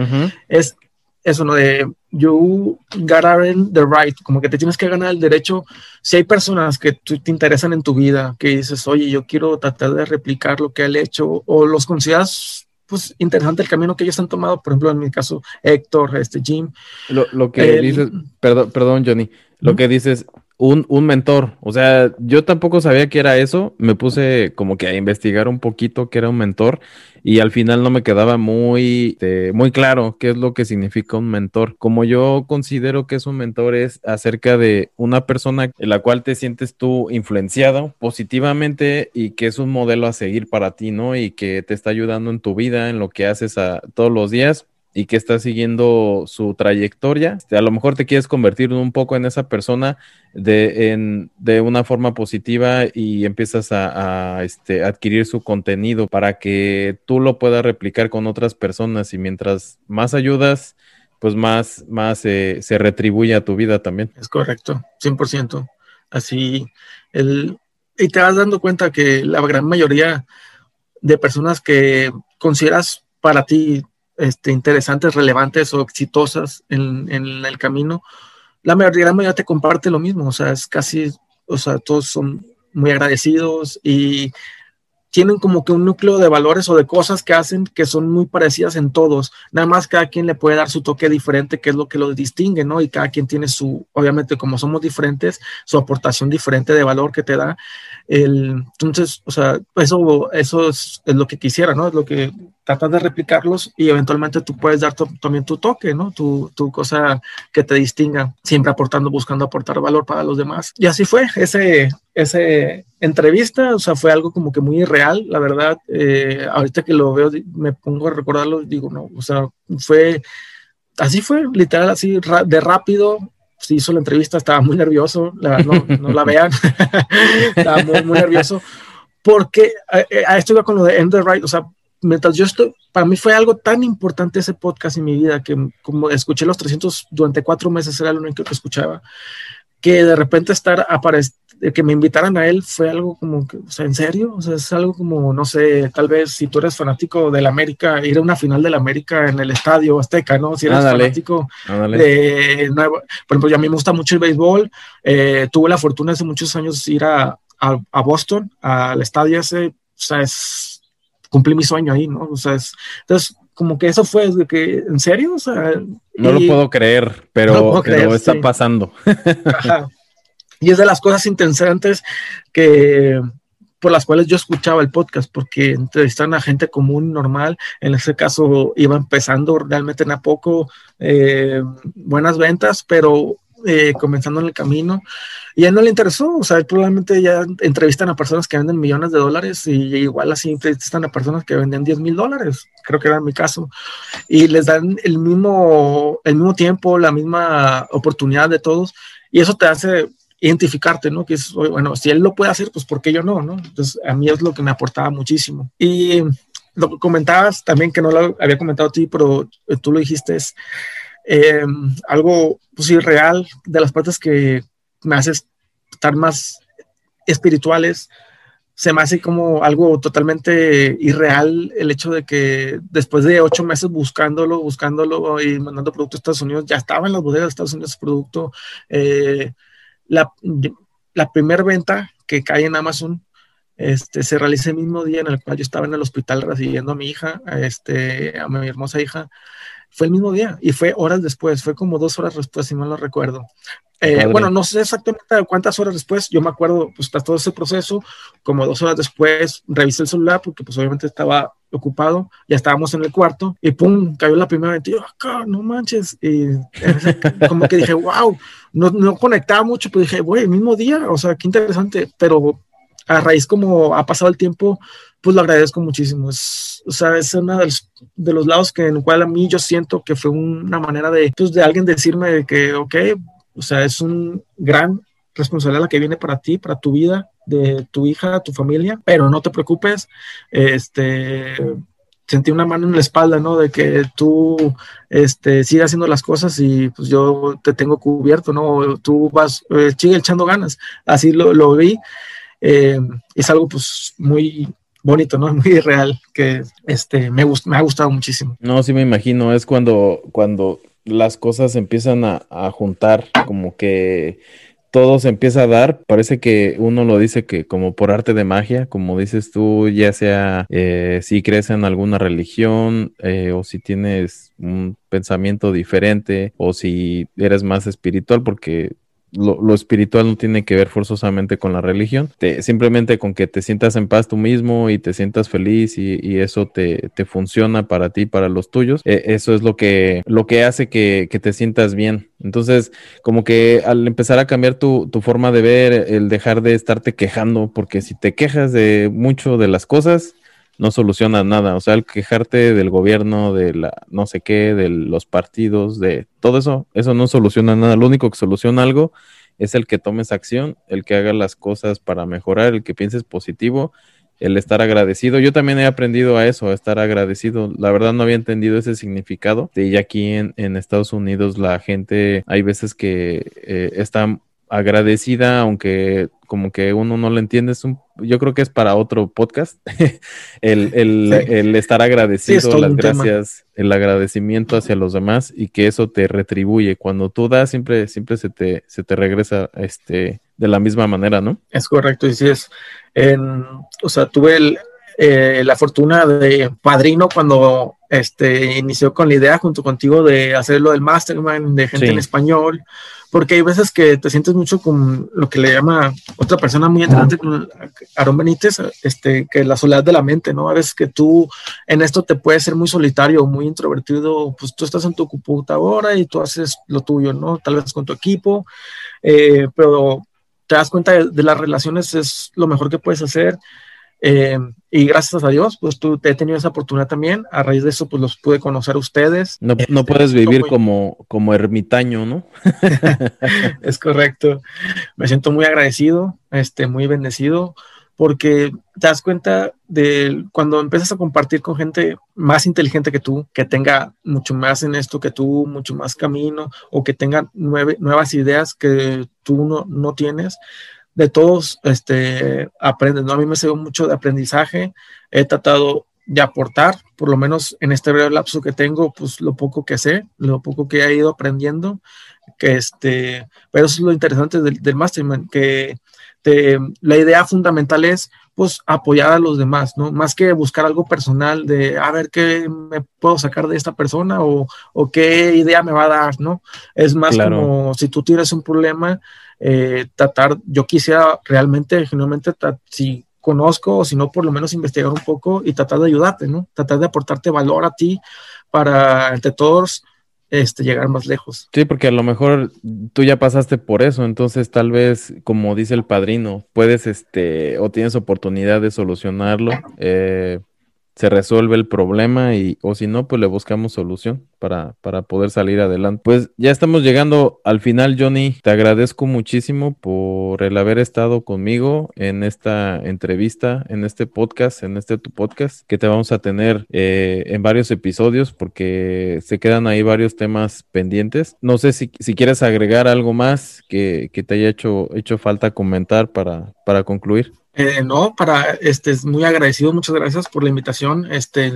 es eso, ¿no? De you gotta earn the right, como que te tienes que ganar el derecho. Si hay personas que te interesan en tu vida, que dices, oye, yo quiero tratar de replicar lo que él hecho, o los consideras pues interesante el camino que ellos han tomado, por ejemplo, en mi caso, Héctor, este Jim. Lo, que dices, perdón, perdón, Johnny, lo que dices, un, un, mentor. O sea, yo tampoco sabía que era eso. Me puse como que a investigar un poquito que era un mentor y al final no me quedaba muy, este, muy claro qué es lo que significa un mentor. Como yo considero que es un mentor es acerca de una persona en la cual te sientes tú influenciado positivamente y que es un modelo a seguir para ti, ¿no? Y que te está ayudando en tu vida, en lo que haces a, todos los días y que estás siguiendo su trayectoria, este, a lo mejor te quieres convertir un poco en esa persona de, en, de una forma positiva y empiezas a, este, adquirir su contenido para que tú lo puedas replicar con otras personas y mientras más ayudas, pues más, más se retribuye a tu vida también. Es correcto, 100%. Así, el, y te vas dando cuenta que la gran mayoría de personas que consideras para ti este, interesantes, relevantes o exitosas en, el camino, la mayoría, la mayoría te comparte lo mismo, o sea, es casi, o sea, todos son muy agradecidos y tienen como que un núcleo de valores o de cosas que hacen que son muy parecidas en todos. Nada más cada quien le puede dar su toque diferente, que es lo que los distingue, ¿no? Y cada quien tiene su, obviamente como somos diferentes, su aportación diferente de valor que te da. El, entonces, o sea, eso, eso es, es lo que quisiera, ¿no? Es lo que tratas de replicarlos y eventualmente tú puedes dar también tu toque, ¿no? Tu, tu, cosa que te distinga, siempre aportando, buscando aportar valor para los demás. Y así fue ese, ese entrevista, o sea, fue algo como que muy irreal, la verdad. Eh, ahorita que lo veo, me pongo a recordarlo, digo, no, o sea, fue, así fue, literal, así de rápido. Se hizo la entrevista, estaba muy nervioso, la, no, no la vean, estaba muy, muy nervioso porque eh, eh, a, esto iba con lo de End the Right, o sea, mientras yo estoy, para mí fue algo tan importante ese podcast en mi vida que como escuché los 300 durante cuatro meses era lo único que escuchaba, que de repente estar que me invitaran a él fue algo como que, o sea, en serio, o sea, es algo como, no sé, tal vez si tú eres fanático del América, ir a una final del América en el estadio Azteca, ¿no? Si eres fanático de, por ejemplo, a mí me gusta mucho el béisbol, eh, tuve la fortuna hace muchos años ir a, a, a Boston, al estadio ese, o sea, es cumplí mi sueño ahí, ¿no? O sea, es, entonces, como que eso fue de que, ¿en serio? O sea, no lo puedo creer, pero, pero está pasando. Y es de las cosas interesantes que por las cuales yo escuchaba el podcast, porque entrevistan a gente común, normal. En ese caso iba empezando realmente en a poco eh, buenas ventas, pero eh, comenzando en el camino y a él no le interesó, o sea, probablemente ya entrevistan a personas que venden millones de dólares y igual así entrevistan a personas que venden 10 mil dólares, creo que era mi caso, y les dan el mismo, el mismo tiempo, la misma oportunidad de todos y eso te hace identificarte, ¿no? Que es, bueno, si él lo puede hacer, pues ¿por qué yo no, no? Entonces, a mí es lo que me aportaba muchísimo. Y lo comentabas también, que no lo había comentado a ti, pero tú lo dijiste, es eh, algo pues, irreal de las partes que me hace estar más espirituales. Se me hace como algo totalmente irreal el hecho de que después de ocho meses buscándolo, buscándolo y mandando producto a Estados Unidos, ya estaba en las bodegas de Estados Unidos ese producto. Eh, la, la primera venta que cae en Amazon este, se realiza el mismo día en el cual yo estaba en el hospital recibiendo a mi hija, este, a mi hermosa hija. Fue el mismo día y fue horas después, fue como dos horas después, si mal no recuerdo. Eh, bueno, no sé exactamente cuántas horas después, yo me acuerdo, pues está todo ese proceso, como dos horas después revisé el celular porque pues obviamente estaba ocupado, ya estábamos en el cuarto y pum, cayó la primera yo, acá, no manches, y como que dije, wow, no, no conectaba mucho, pero dije, güey, el mismo día, o sea, qué interesante, pero a raíz como ha pasado el tiempo, pues lo agradezco muchísimo. Es, o sea, es uno de los, de los lados que en el cual a mí yo siento que fue una manera de, pues, de alguien decirme que, ok, o sea, es un gran responsabilidad la que viene para ti, para tu vida, de tu hija, tu familia, pero no te preocupes, este, sentí una mano en la espalda, ¿no? De que tú, este, sigas haciendo las cosas y pues yo te tengo cubierto, ¿no? Tú vas, eh, sigue echando ganas, así lo, lo vi eh, es algo pues muy bonito, ¿no? Muy real, que este, me, me ha gustado muchísimo. No, sí me imagino, es cuando, cuando las cosas empiezan a, juntar, como que todo se empieza a dar, parece que uno lo dice que como por arte de magia, como dices tú, ya sea eh, si crees en alguna religión eh, o si tienes un pensamiento diferente o si eres más espiritual, porque lo, espiritual no tiene que ver forzosamente con la religión, simplemente con que te sientas en paz tú mismo y te sientas feliz y, eso te, funciona para ti, para los tuyos, e, eso es lo que, lo que hace que, te sientas bien. Entonces, como que al empezar a cambiar tu, tu forma de ver, el dejar de estarte quejando, porque si te quejas de mucho de las cosas, no soluciona nada. O sea, el quejarte del gobierno, de la no sé qué, de los partidos, de todo eso, eso no soluciona nada. Lo único que soluciona algo es el que tomes acción, el que haga las cosas para mejorar, el que pienses positivo, el estar agradecido. Yo también he aprendido a eso, a estar agradecido. La verdad no había entendido ese significado. Y aquí en, en Estados Unidos la gente, hay veces que eh, está agradecida, aunque como que uno no lo entiende, es un, yo creo que es para otro podcast, el, el, estar agradecido, las gracias, el agradecimiento hacia los demás y que eso te retribuye. Cuando tú das, siempre, siempre se te, se te regresa este, de la misma manera, ¿no? Es correcto, y sí es, en, o sea, tuve el, eh, la fortuna de padrino cuando este, inició con la idea junto contigo de hacerlo del mastermind de gente en español, porque hay veces que te sientes mucho con lo que le llama otra persona muy interesante, Aaron Benítez, este, que la soledad de la mente, ¿no? A veces que tú en esto te puedes ser muy solitario, muy introvertido, pues tú estás en tu computadora y tú haces lo tuyo, ¿no? Tal vez con tu equipo, eh, pero te das cuenta de, las relaciones es lo mejor que puedes hacer eh, y gracias a Dios, pues tú te he tenido esa oportunidad también. A raíz de eso, pues los pude conocer a ustedes. No, no este, puedes vivir como, como ermitaño, ¿no? es correcto. Me siento muy agradecido, este, muy bendecido, porque te das cuenta de cuando empiezas a compartir con gente más inteligente que tú, que tenga mucho más en esto que tú, mucho más camino, o que tenga nuevas ideas que tú no, no tienes de todos este, aprendes, ¿no? A mí me sirve mucho de aprendizaje, he tratado de aportar, por lo menos en este breve lapso que tengo, pues lo poco que sé, lo poco que he ido aprendiendo, que este, pero eso es lo interesante del, del mastermind, que te, la idea fundamental es pues apoyar a los demás, ¿no? Más que buscar algo personal de a ver qué me puedo sacar de esta persona o, o qué idea me va a dar, ¿no? Es más como si tú tienes un problema, eh, tratar, yo quisiera realmente, genuinamente, si conozco o si no, por lo menos investigar un poco y tratar de ayudarte, ¿no? Tratar de aportarte valor a ti para, entre todos, este, llegar más lejos. Sí, porque a lo mejor tú ya pasaste por eso, entonces tal vez, como dice el padrino, puedes, este, o tienes oportunidad de solucionarlo. Eh, se resuelve el problema y o si no, pues le buscamos solución para, para poder salir adelante. Pues ya estamos llegando al final, Johnny. Te agradezco muchísimo por el haber estado conmigo en esta entrevista, en este podcast, en este tu podcast, que te vamos a tener eh, en varios episodios porque se quedan ahí varios temas pendientes. No sé si, si quieres agregar algo más que, que te haya hecho, hecho falta comentar para, para concluir. Eh, no, para este es muy agradecido, muchas gracias por la invitación, este,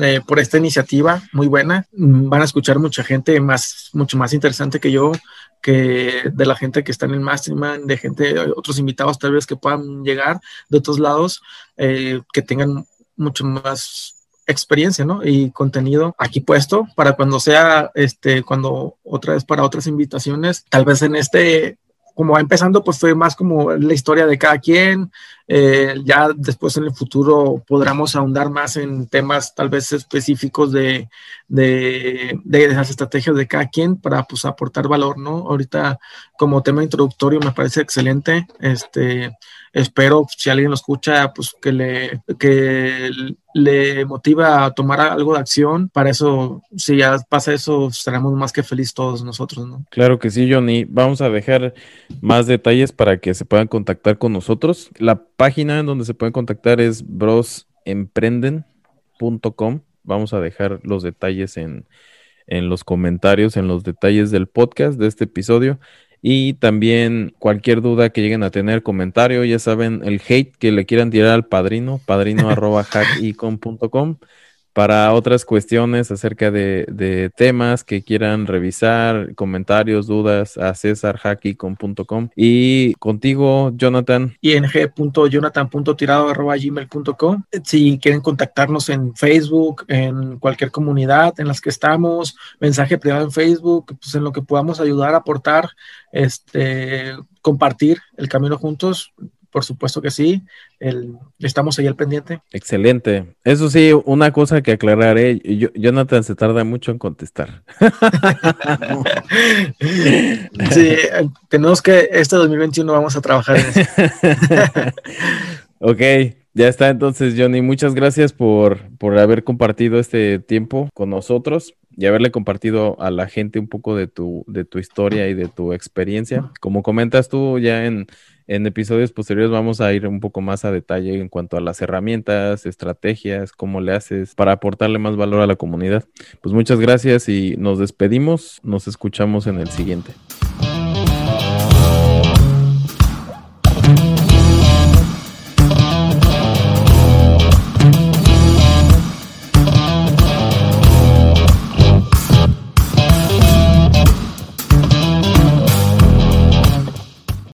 eh, por esta iniciativa muy buena. Mm, van a escuchar mucha gente más, mucho más interesante que yo, que de la gente que está en el Mastermind, de gente, otros invitados tal vez que puedan llegar de otros lados, eh, que tengan mucho más experiencia, ¿no? Y contenido aquí puesto para cuando sea, este, cuando otra vez para otras invitaciones, tal vez en este como va empezando, pues fue más como la historia de cada quien. Eh, ya después en el futuro podremos ahondar más en temas tal vez específicos de, de, de, las estrategias de cada quien para pues aportar valor, ¿no? Ahorita como tema introductorio me parece excelente. Este, espero si alguien lo escucha, pues que le, que le motiva a tomar algo de acción. Para eso, si ya pasa eso, estaremos más que felices todos nosotros, ¿no? Claro que sí, Johnny. Vamos a dejar más detalles para que se puedan contactar con nosotros. La página en donde se pueden contactar es brosemprenden.com. Vamos a dejar los detalles en, en los comentarios, en los detalles del podcast de este episodio. Y también cualquier duda que lleguen a tener, comentario, ya saben, el hate que le quieran tirar al padrino, padrino arroba para otras cuestiones acerca de, temas que quieran revisar, comentarios, dudas, a cesarhackicon.com. Y contigo, Jonathan. ing.jonathan.tirado.gmail.com. Si quieren contactarnos en Facebook, en cualquier comunidad en las que estamos, mensaje privado en Facebook, pues en lo que podamos ayudar, aportar, este, compartir el camino juntos, por supuesto que sí. El, estamos ahí al pendiente. Excelente. Eso sí, una cosa que aclararé, yo, Jonathan se tarda mucho en contestar. sí, tenemos que, este 2021 vamos a trabajar en eso. ok, ya está entonces, Johnny. Muchas gracias por, por haber compartido este tiempo con nosotros y haberle compartido a la gente un poco de tu, de tu historia y de tu experiencia. Como comentas tú ya en en episodios posteriores vamos a ir un poco más a detalle en cuanto a las herramientas, estrategias, cómo le haces para aportarle más valor a la comunidad. Pues muchas gracias y nos despedimos. Nos escuchamos en el siguiente.